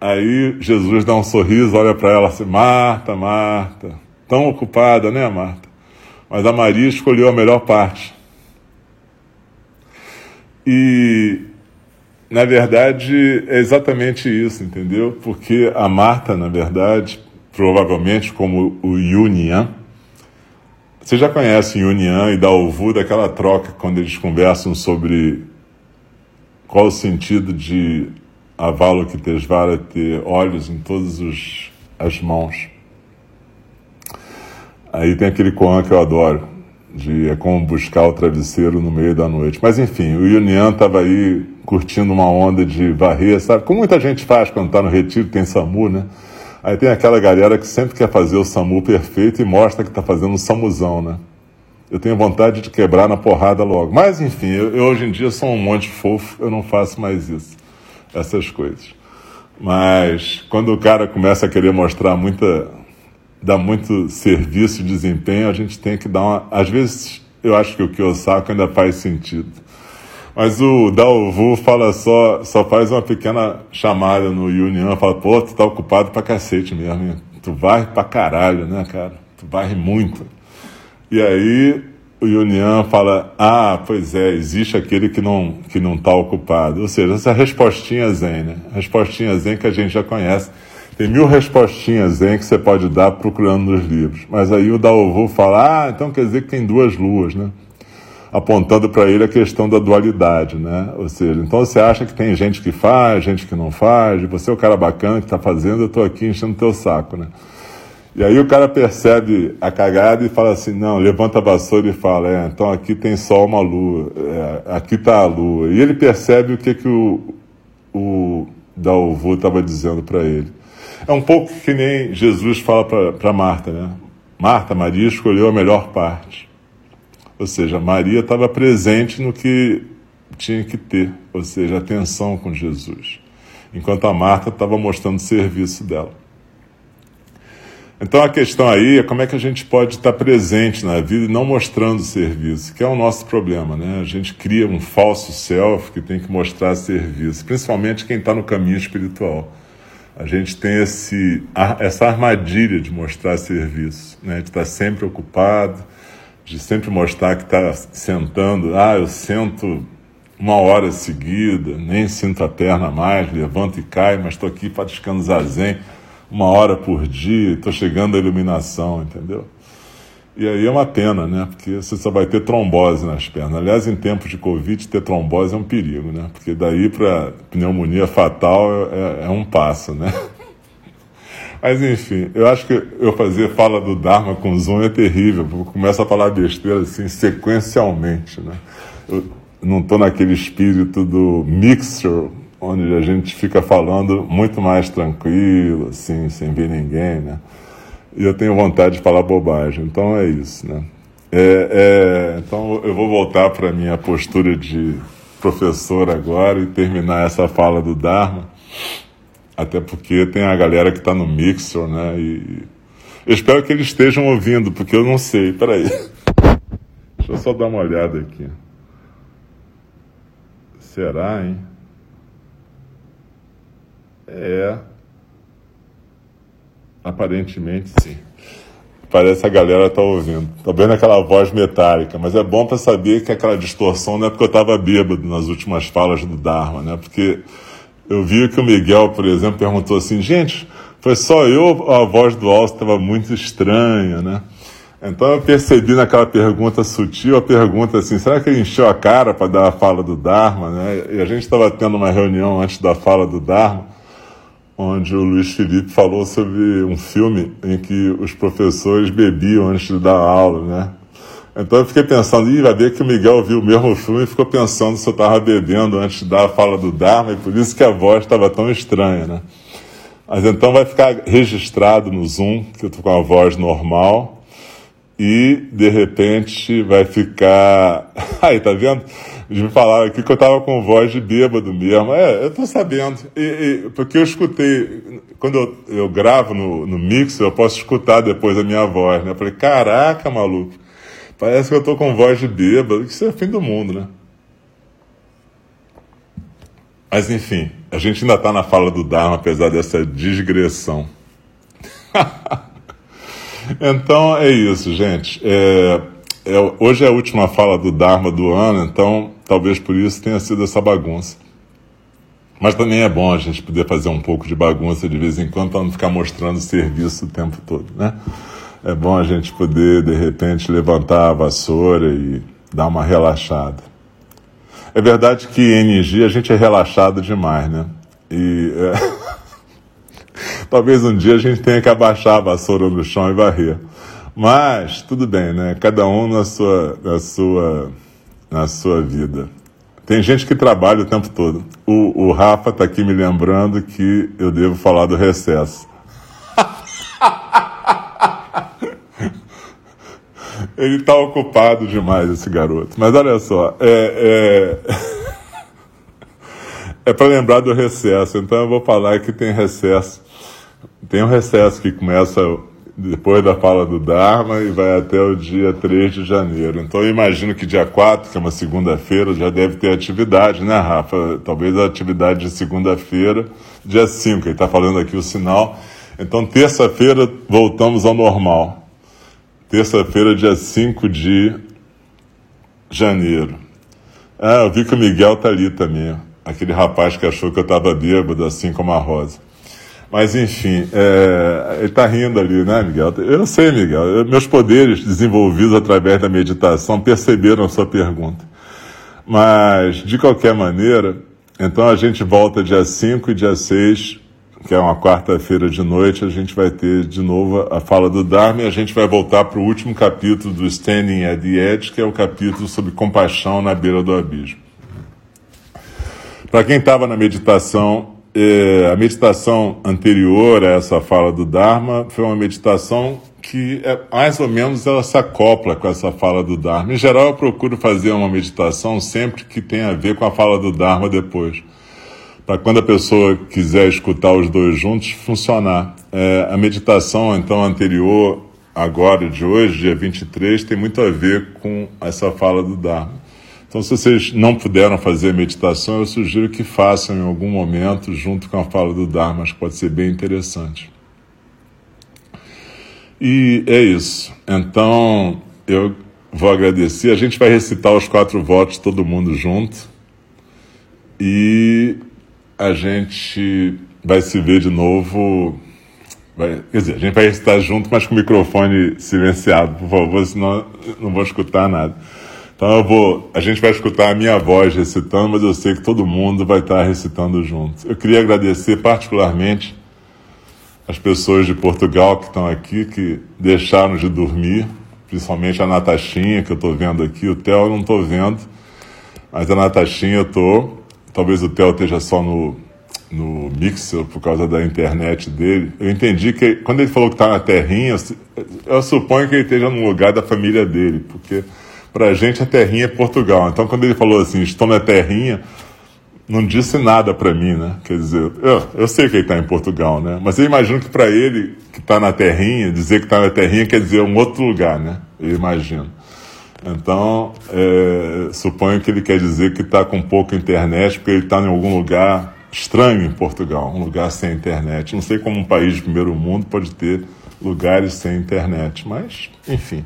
Aí Jesus dá um sorriso, olha para ela assim: Marta, Marta, tão ocupada, né, Marta? Mas a Maria escolheu a melhor parte e, na verdade, é exatamente isso, entendeu? Porque a Marta, na verdade, provavelmente como o Yunian, você já conhece Yunian e Dalvu daquela troca quando eles conversam sobre qual o sentido de Avalokitesvara ter olhos em todas as mãos. Aí tem aquele koan que eu adoro, de é como buscar o travesseiro no meio da noite. Mas enfim, o Yunian estava aí curtindo uma onda de varrer, sabe? Como muita gente faz quando está no retiro, tem SAMU, né? Aí tem aquela galera que sempre quer fazer o SAMU perfeito e mostra que está fazendo um SAMUzão, né? Eu tenho vontade de quebrar na porrada logo. Mas enfim, eu, eu hoje em dia sou um monte fofo, eu não faço mais isso, essas coisas. Mas quando o cara começa a querer mostrar muita, dá muito serviço e desempenho, a gente tem que dar uma. Às vezes eu acho que o que eu saco ainda faz sentido. Mas o Dalvu fala só, só faz uma pequena chamada no Union, fala, pô, tu tá ocupado pra cacete mesmo, hein? tu vai pra caralho, né, cara? Tu vai muito. E aí o Union fala, ah, pois é, existe aquele que não, que não tá ocupado. Ou seja, essa respostinha zen, né? Respostinha zen que a gente já conhece tem mil respostinhas hein, que você pode dar procurando nos livros. Mas aí o Daovu fala, ah, então quer dizer que tem duas luas, né? Apontando para ele a questão da dualidade, né? Ou seja, então você acha que tem gente que faz, gente que não faz, você é o cara bacana que está fazendo, eu estou aqui enchendo teu saco, né? E aí o cara percebe a cagada e fala assim, não, levanta a vassoura e fala, é, então aqui tem só uma lua, é, aqui está a lua. E ele percebe o que, que o, o Dalvu estava dizendo para ele. É um pouco que nem Jesus fala para Marta, né? Marta, Maria escolheu a melhor parte. Ou seja, Maria estava presente no que tinha que ter, ou seja, atenção com Jesus. Enquanto a Marta estava mostrando o serviço dela. Então a questão aí é como é que a gente pode estar presente na vida e não mostrando serviço, que é o nosso problema, né? A gente cria um falso self que tem que mostrar serviço, principalmente quem está no caminho espiritual a gente tem esse, essa armadilha de mostrar serviço, né? de estar sempre ocupado, de sempre mostrar que está sentando. Ah, eu sento uma hora seguida, nem sinto a perna mais, levanto e caio, mas estou aqui praticando zazen uma hora por dia, estou chegando à iluminação, entendeu? E aí é uma pena, né? Porque você só vai ter trombose nas pernas. Aliás, em tempos de Covid, ter trombose é um perigo, né? Porque daí para pneumonia fatal é, é, um passo, né? [laughs] Mas enfim, eu acho que eu fazer fala do Dharma com Zoom é terrível, porque começa a falar besteira assim sequencialmente, né? Eu não estou naquele espírito do mixture, onde a gente fica falando muito mais tranquilo, assim, sem ver ninguém, né? e eu tenho vontade de falar bobagem. Então é isso, né? É, é, então eu vou voltar para a minha postura de professor agora e terminar essa fala do Dharma, até porque tem a galera que está no Mixer, né? E eu espero que eles estejam ouvindo, porque eu não sei. Peraí. Deixa eu só dar uma olhada aqui. Será, hein? É. Aparentemente sim. Parece a galera tá ouvindo. Tá vendo aquela voz metálica, mas é bom para saber que aquela distorção não é porque eu estava bêbado nas últimas falas do Dharma, né? Porque eu vi que o Miguel, por exemplo, perguntou assim, gente, foi só eu a voz do Alce estava muito estranha, né? Então eu percebi naquela pergunta sutil a pergunta assim, será que ele encheu a cara para dar a fala do Dharma, né? E a gente estava tendo uma reunião antes da fala do Dharma, onde o Luiz Felipe falou sobre um filme em que os professores bebiam antes de dar aula, né? Então eu fiquei pensando, Ih, vai ver que o Miguel viu o mesmo filme e ficou pensando se eu estava bebendo antes de dar a fala do Dharma, e por isso que a voz estava tão estranha, né? Mas então vai ficar registrado no Zoom que eu estou com a voz normal e de repente vai ficar. [laughs] Aí, tá vendo? Eles me falaram aqui que eu estava com voz de bêbado mesmo. É, eu estou sabendo. E, e, porque eu escutei. Quando eu, eu gravo no, no mix, eu posso escutar depois a minha voz, né? Eu falei, caraca, maluco. Parece que eu estou com voz de bêbado. Isso é fim do mundo, né? Mas enfim, a gente ainda está na fala do Dharma, apesar dessa digressão. [laughs] então é isso, gente. É, é, hoje é a última fala do Dharma do ano, então talvez por isso tenha sido essa bagunça. Mas também é bom a gente poder fazer um pouco de bagunça de vez em quando para não ficar mostrando serviço o tempo todo, né? É bom a gente poder, de repente, levantar a vassoura e dar uma relaxada. É verdade que em NG a gente é relaxado demais, né? E é... [laughs] talvez um dia a gente tenha que abaixar a vassoura no chão e varrer. Mas tudo bem, né? Cada um na sua, na sua, na sua vida. Tem gente que trabalha o tempo todo. O, o Rafa está aqui me lembrando que eu devo falar do recesso. [laughs] Ele está ocupado demais, esse garoto. Mas olha só, é, é, [laughs] é para lembrar do recesso. Então eu vou falar que tem recesso. Tem um recesso que começa depois da fala do Dharma e vai até o dia 3 de janeiro. Então eu imagino que dia 4, que é uma segunda-feira, já deve ter atividade, né, Rafa? Talvez a atividade de segunda-feira, dia 5, ele está falando aqui o sinal. Então terça-feira voltamos ao normal terça-feira, dia 5 de janeiro. Ah, eu vi que o Miguel tá ali também, aquele rapaz que achou que eu estava bêbado, assim como a Rosa. Mas enfim, é, ele está rindo ali, né, Miguel? Eu não sei, Miguel. Meus poderes desenvolvidos através da meditação perceberam a sua pergunta. Mas, de qualquer maneira, então a gente volta dia 5 e dia 6 que é uma quarta-feira de noite, a gente vai ter de novo a fala do Dharma e a gente vai voltar para o último capítulo do Standing at the Edge, que é o capítulo sobre compaixão na beira do abismo. Para quem estava na meditação, eh, a meditação anterior a essa fala do Dharma foi uma meditação que é, mais ou menos ela se acopla com essa fala do Dharma. Em geral, eu procuro fazer uma meditação sempre que tem a ver com a fala do Dharma depois para quando a pessoa quiser escutar os dois juntos, funcionar. É, a meditação, então, anterior, agora, de hoje, dia 23, tem muito a ver com essa fala do Dharma. Então, se vocês não puderam fazer a meditação, eu sugiro que façam em algum momento, junto com a fala do Dharma, acho que pode ser bem interessante. E é isso. Então, eu vou agradecer. A gente vai recitar os quatro votos, todo mundo junto. E a gente vai se ver de novo. Vai, quer dizer, a gente vai estar junto, mas com o microfone silenciado, por favor, senão não vou escutar nada. Então eu vou, a gente vai escutar a minha voz recitando, mas eu sei que todo mundo vai estar recitando junto. Eu queria agradecer particularmente as pessoas de Portugal que estão aqui, que deixaram de dormir, principalmente a Natachinha, que eu estou vendo aqui, o Theo eu não estou vendo, mas a Natachinha eu estou. Talvez o Theo esteja só no, no Mixer por causa da internet dele. Eu entendi que quando ele falou que está na terrinha, eu suponho que ele esteja no lugar da família dele, porque para a gente a terrinha é Portugal. Então quando ele falou assim, estou na terrinha, não disse nada para mim, né? Quer dizer, eu, eu sei que ele está em Portugal, né? Mas eu imagino que para ele que está na terrinha, dizer que está na terrinha quer dizer um outro lugar, né? Eu imagino. Então, é, suponho que ele quer dizer que está com pouca internet, porque ele está em algum lugar estranho em Portugal, um lugar sem internet. Não sei como um país de primeiro mundo pode ter lugares sem internet, mas, enfim.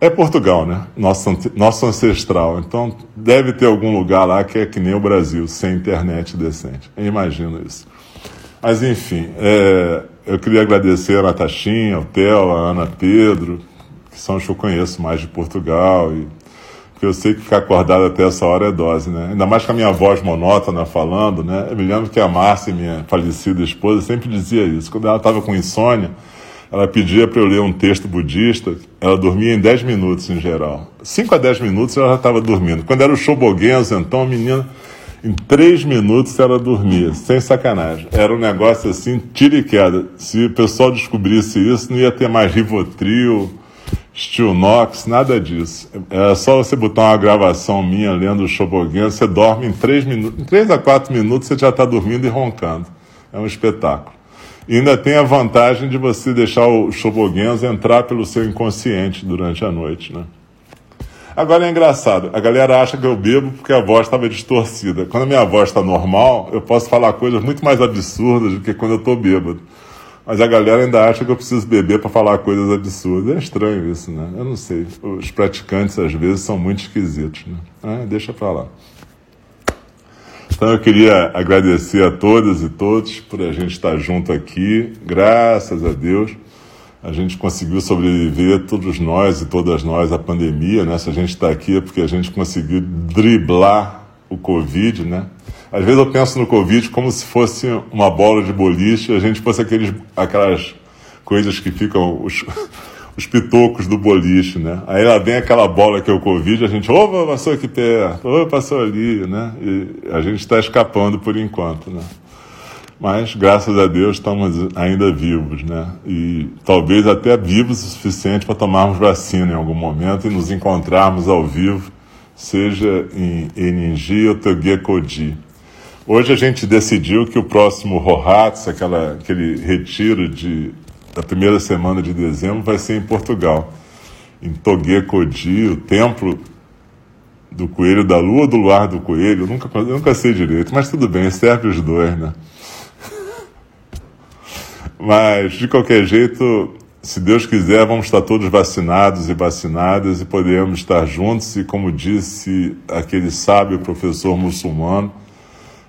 É Portugal, né? Nosso, nosso ancestral. Então, deve ter algum lugar lá que é que nem o Brasil, sem internet decente. Eu imagino isso. Mas, enfim, é, eu queria agradecer a Natachinha, ao Theo, a Ana Pedro, que são os que eu conheço mais de Portugal. E, porque eu sei que ficar acordado até essa hora é dose, né? Ainda mais com a minha voz monótona falando, né? Eu me lembro que a Márcia, minha falecida esposa, sempre dizia isso. Quando ela estava com insônia, ela pedia para eu ler um texto budista, ela dormia em 10 minutos em geral. 5 a 10 minutos ela já estava dormindo. Quando era o Shobogenzo, então a menina, em 3 minutos ela dormia, sem sacanagem. Era um negócio assim, tira e queda. Se o pessoal descobrisse isso, não ia ter mais Rivotril, Steel Knox, nada disso. É só você botar uma gravação minha lendo o Shobogen, você dorme em 3 minutos, em 3 a 4 minutos você já está dormindo e roncando. É um espetáculo. E ainda tem a vantagem de você deixar o Shobogenzo entrar pelo seu inconsciente durante a noite, né? Agora é engraçado, a galera acha que eu bebo porque a voz estava distorcida. Quando a minha voz está normal, eu posso falar coisas muito mais absurdas do que quando eu estou bêbado. Mas a galera ainda acha que eu preciso beber para falar coisas absurdas. É estranho isso, né? Eu não sei. Os praticantes às vezes são muito esquisitos, né? Ah, deixa para lá. Então eu queria agradecer a todas e todos por a gente estar junto aqui. Graças a Deus a gente conseguiu sobreviver, todos nós e todas nós, à pandemia, né? Se a gente está aqui é porque a gente conseguiu driblar o Covid, né? Às vezes eu penso no Covid como se fosse uma bola de boliche, a gente fosse aqueles, aquelas coisas que ficam, os, [laughs] os pitocos do boliche, né? Aí lá vem aquela bola que é o Covid, a gente, opa, passou aqui perto, opa, passou ali, né? E a gente está escapando por enquanto, né? Mas, graças a Deus, estamos ainda vivos, né? E talvez até vivos o suficiente para tomarmos vacina em algum momento e nos encontrarmos ao vivo, seja em Eningi ou Toguekodi. Hoje a gente decidiu que o próximo Rohatz, aquela, aquele retiro de, da primeira semana de dezembro, vai ser em Portugal, em Togué Codi, o templo do coelho da lua do luar do coelho, eu nunca, eu nunca sei direito, mas tudo bem, serve os dois, né? [laughs] mas, de qualquer jeito, se Deus quiser, vamos estar todos vacinados e vacinadas e podemos estar juntos e, como disse aquele sábio professor muçulmano,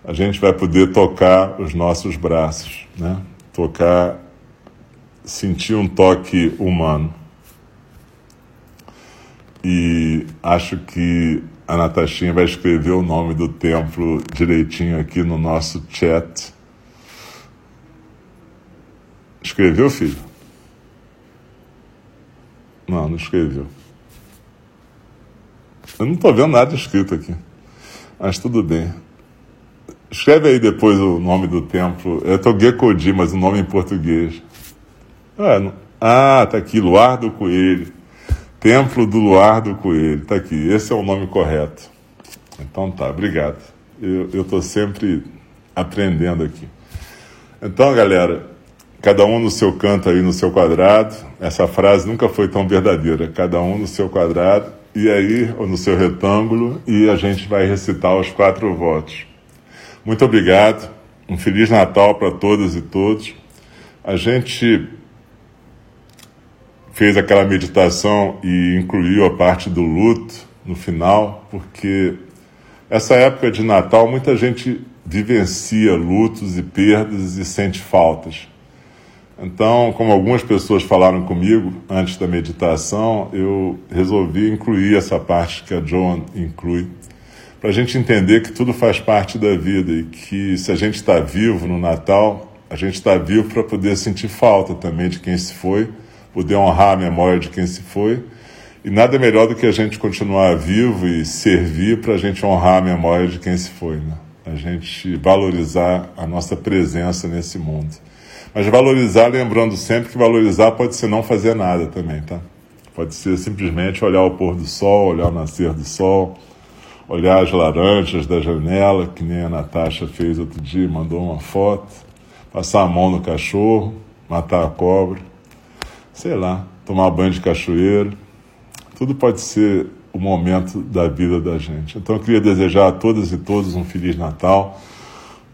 a gente vai poder tocar os nossos braços, né? Tocar, sentir um toque humano. E acho que a Natachinha vai escrever o nome do templo direitinho aqui no nosso chat. Escreveu, filho? Não, não escreveu. Eu não estou vendo nada escrito aqui. Mas tudo bem. Escreve aí depois o nome do templo. É Toguecodi, mas o nome em português. Ah, ah, tá aqui, Luar do Coelho. Templo do Luar do Coelho. Tá aqui, esse é o nome correto. Então tá, obrigado. Eu estou sempre aprendendo aqui. Então, galera, cada um no seu canto aí, no seu quadrado. Essa frase nunca foi tão verdadeira. Cada um no seu quadrado, e aí, ou no seu retângulo, e a gente vai recitar os quatro votos. Muito obrigado. Um Feliz Natal para todas e todos. A gente fez aquela meditação e incluiu a parte do luto no final, porque essa época de Natal muita gente vivencia lutos e perdas e sente faltas. Então, como algumas pessoas falaram comigo antes da meditação, eu resolvi incluir essa parte que a Joan inclui para a gente entender que tudo faz parte da vida e que se a gente está vivo no Natal, a gente está vivo para poder sentir falta também de quem se foi, poder honrar a memória de quem se foi. E nada melhor do que a gente continuar vivo e servir para a gente honrar a memória de quem se foi. Né? a gente valorizar a nossa presença nesse mundo. Mas valorizar, lembrando sempre que valorizar pode ser não fazer nada também, tá? Pode ser simplesmente olhar o pôr do sol, olhar o nascer do sol, olhar as laranjas da janela, que nem a Natasha fez outro dia, mandou uma foto, passar a mão no cachorro, matar a cobra, sei lá, tomar banho de cachoeiro. Tudo pode ser o momento da vida da gente. Então eu queria desejar a todas e todos um Feliz Natal,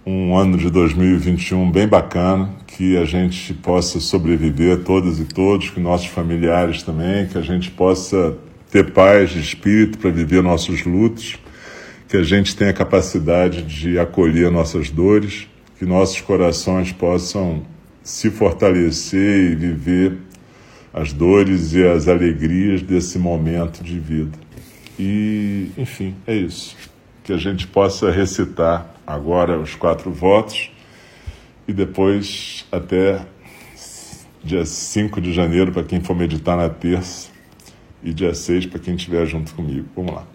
um ano de 2021 bem bacana, que a gente possa sobreviver, todas e todos, que nossos familiares também, que a gente possa ter paz de espírito para viver nossos lutos, que a gente tenha capacidade de acolher nossas dores, que nossos corações possam se fortalecer e viver as dores e as alegrias desse momento de vida. E, enfim, é isso. Que a gente possa recitar agora os quatro votos e depois até dia 5 de janeiro para quem for meditar na terça e dia 6 para quem estiver junto comigo. Vamos lá.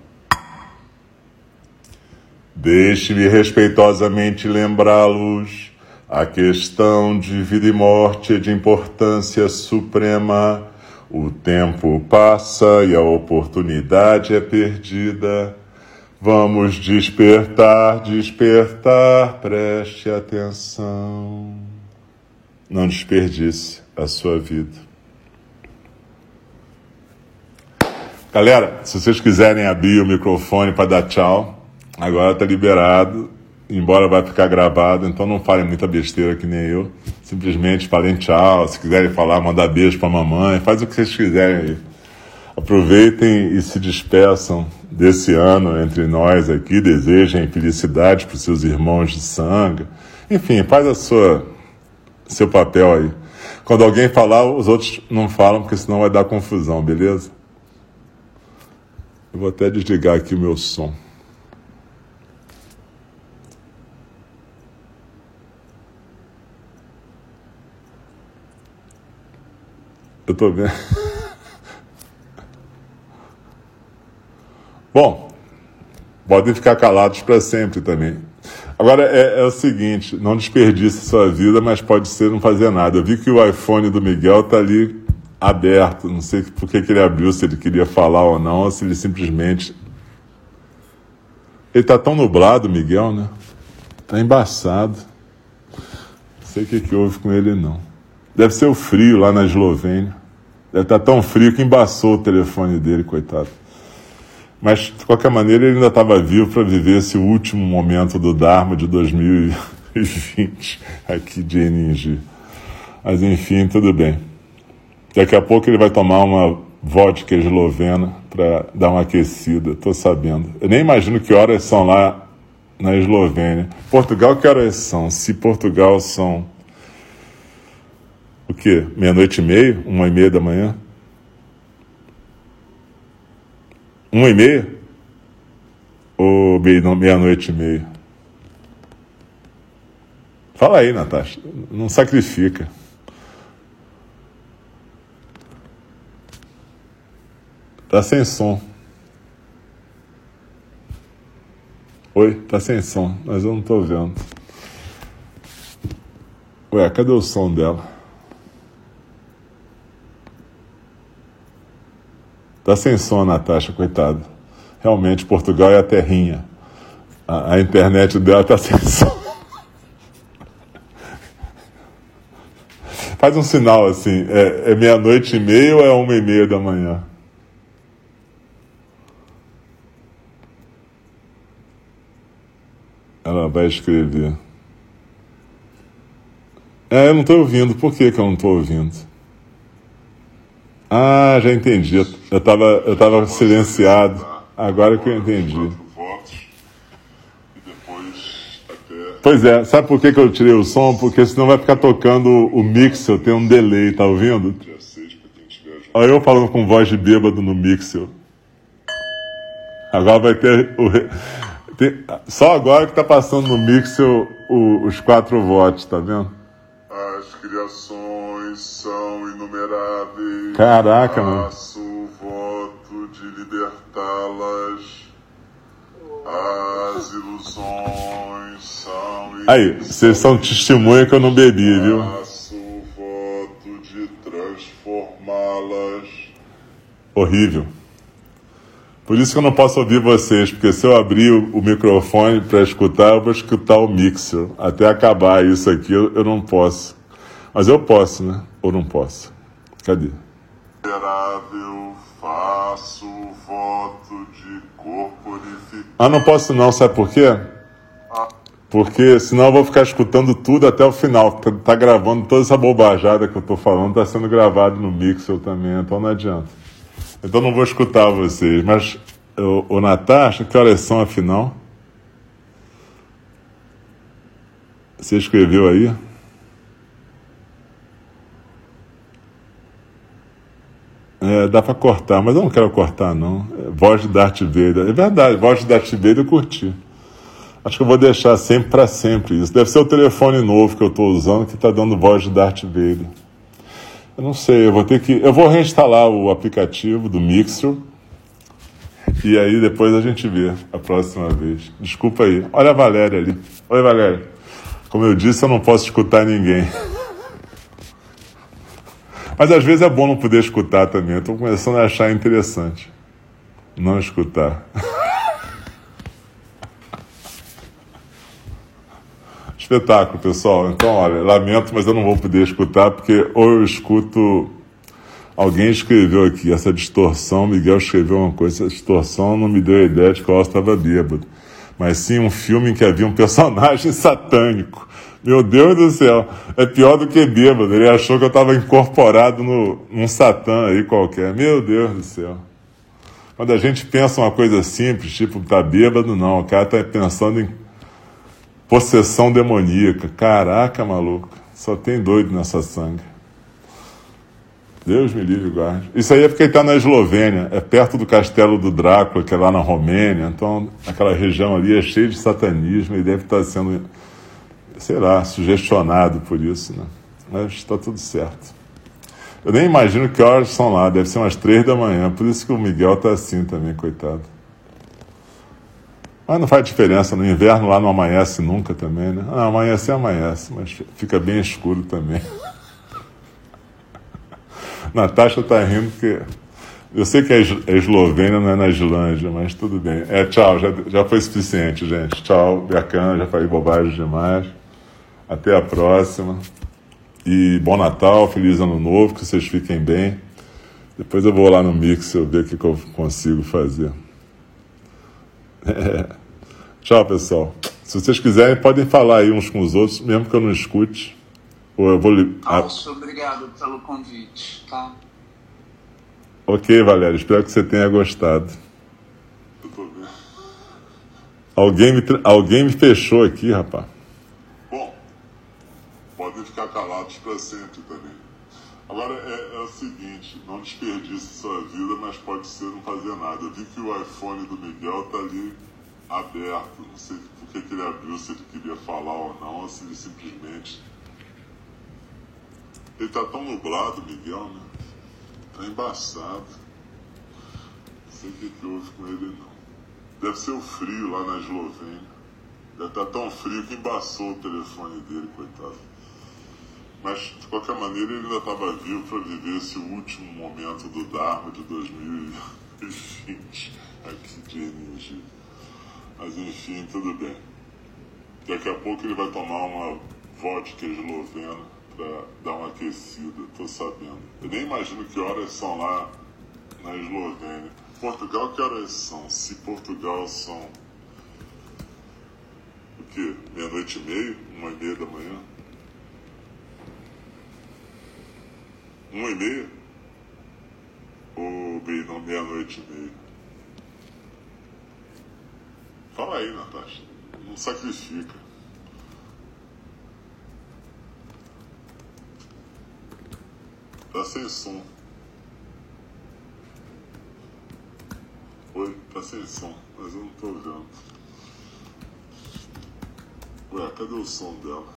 Deixe-me respeitosamente lembrá-los: a questão de vida e morte é de importância suprema. O tempo passa e a oportunidade é perdida. Vamos despertar, despertar, preste atenção. Não desperdice a sua vida. Galera, se vocês quiserem abrir o microfone para dar tchau, Agora está liberado, embora vai ficar gravado, então não falem muita besteira que nem eu. Simplesmente falem tchau, se quiserem falar, mandar beijo para mamãe, faz o que vocês quiserem aí. Aproveitem e se despeçam desse ano entre nós aqui, desejem felicidade para os seus irmãos de sangue. Enfim, faz a sua seu papel aí. Quando alguém falar, os outros não falam, porque senão vai dar confusão, beleza? Eu vou até desligar aqui o meu som. Eu tô vendo. [laughs] Bom, podem ficar calados para sempre também. Agora é, é, o seguinte, não desperdice sua vida, mas pode ser não fazer nada. Eu vi que o iPhone do Miguel tá ali aberto, não sei por que, que ele abriu, se ele queria falar ou não, ou se ele simplesmente. Ele tá tão nublado, Miguel, né? Tá embaçado. Não sei o que, que houve com ele, não. Deve ser o frio lá na Eslovênia. Deve estar tão frio que embaçou o telefone dele, coitado. Mas, de qualquer maneira, ele ainda estava vivo para viver esse último momento do Dharma de 2020 aqui de Eningi. Mas, enfim, tudo bem. Daqui a pouco ele vai tomar uma vodka eslovena para dar uma aquecida, estou sabendo. Eu nem imagino que horas são lá na Eslovênia. Portugal, que horas são? Se Portugal são o quê? Meia-noite e meia? Uma e meia da manhã? Uma e meia? Ou meia-noite e meia? Fala aí, Natasha. Não sacrifica. Tá sem som. Oi, tá sem som, mas eu não tô vendo. Ué, cadê o som dela? Tá sem som, Natasha, coitado. Realmente, Portugal é a terrinha. A, a internet dela tá [laughs] sem som. Faz um sinal assim, é, é meia-noite e meia ou é uma e meia da manhã? Ela vai escrever. É, eu não estou ouvindo. Por que, que eu não estou ouvindo? Ah, já entendi. Eu estava eu tava silenciado. Agora que eu entendi. Pois é, sabe por que, que eu tirei o som? Porque senão vai ficar tocando o mixel, tem um delay, tá ouvindo? Olha eu falando com voz de bêbado no mixel. Agora vai ter o. Tem... Só agora que tá passando no mixel o, os quatro votos, tá vendo? As criações inumeráveis. Caraca, mano. Faço o voto de libertá-las. As ilusões são Aí, vocês são testemunha que eu não bebi, viu? Faço o voto de transformá-las. Horrível. Por isso que eu não posso ouvir vocês, porque se eu abrir o, microfone para escutar, eu vou escutar o mixer. Até acabar isso aqui, eu não posso. Mas eu posso, né? Ou não posso? Cadê? Miserável, faço voto de corporificar. Ah, não posso não, sabe por quê? Porque senão eu vou ficar escutando tudo até o final. Tá, tá gravando toda essa bobajada que eu tô falando, tá sendo gravado no Mixer também, então não adianta. Então não vou escutar vocês, mas o, o Natasha, que horas são afinal? Você escreveu aí? É, dá pra cortar, mas eu não quero cortar, não. É, voz de Darth Vader. É verdade, voz de Darth Vader eu curti. Acho que eu vou deixar sempre para sempre isso. Deve ser o telefone novo que eu estou usando que está dando voz de Darth Vader. Eu não sei, eu vou ter que. Eu vou reinstalar o aplicativo do Mixer. E aí depois a gente vê a próxima vez. Desculpa aí. Olha a Valéria ali. Oi, Valéria. Como eu disse, eu não posso escutar ninguém. [laughs] Mas às vezes é bom não poder escutar também. Estou começando a achar interessante. Não escutar. [laughs] Espetáculo, pessoal. Então, olha, lamento, mas eu não vou poder escutar, porque ou eu escuto. Alguém escreveu aqui, essa distorção, Miguel escreveu uma coisa, essa distorção não me deu a ideia de que eu estava bêbado. Mas sim um filme em que havia um [laughs] personagem satânico. Meu Deus do céu, é pior do que bêbado. Ele achou que eu estava incorporado no, num satã aí qualquer. Meu Deus do céu. Quando a gente pensa uma coisa simples, tipo, tá bêbado, não. O cara tá pensando em possessão demoníaca. Caraca, maluco. Só tem doido nessa sangue. Deus me livre e guarde. Isso aí é porque ele está na Eslovênia, é perto do castelo do Drácula, que é lá na Romênia. Então, aquela região ali é cheia de satanismo e deve estar sendo, sei lá, sugestionado por isso, né? Mas está tudo certo. Eu nem imagino que horas são lá, deve ser umas três da manhã, por isso que o Miguel está assim também, coitado. Mas não faz diferença, no inverno lá não amanhece nunca também, né? Ah, amanhece, amanhece, mas fica bem escuro também. [laughs] Natasha está rindo porque. Eu sei que é Eslovênia, não é na Islândia, mas tudo bem. É, tchau, já, já foi suficiente, gente. Tchau, Biacan, já falei bobagem demais. Até a próxima. E bom Natal, feliz ano novo, que vocês fiquem bem. Depois eu vou lá no Mixer ver o que, que eu consigo fazer. É. [laughs] Tchau, pessoal. Se vocês quiserem, podem falar aí uns com os outros, mesmo que eu não escute. Ou eu vou. Alcio, obrigado pelo convite, tá? ok, Valério. Espero que você tenha gostado. Eu tô vendo. Alguém me, tra- alguém me fechou aqui, rapaz. Ficar calados para sempre também. Agora é, é o seguinte, não desperdice sua vida, mas pode ser não fazer nada. Eu vi que o iPhone do Miguel tá ali aberto. Não sei por que, ele abriu, se ele queria falar ou não, ou se ele simplesmente. Ele tá tão nublado, Miguel, né? Tá embaçado. Não sei o que, que houve com ele não. Deve ser o frio lá na Eslovênia. Deve estar tão frio que embaçou o telefone dele, coitado. Mas, de qualquer maneira, ele ainda estava vivo para viver esse último momento do Dharma de 2020 aqui de energia. Mas, enfim, tudo bem. Daqui a pouco ele vai tomar uma vodka eslovena para dar uma aquecida, tô sabendo. Eu nem imagino que horas são lá na Eslovênia. Portugal, que horas são? Se Portugal são o quê? Meia-noite e meia? Uma e meia da manhã? Uma e meia? Ou bem, não, meia-noite e meia? Fala aí, Natasha. Não sacrifica. Tá sem som. Oi, tá sem som, mas eu não tô vendo. Ué, cadê o som dela?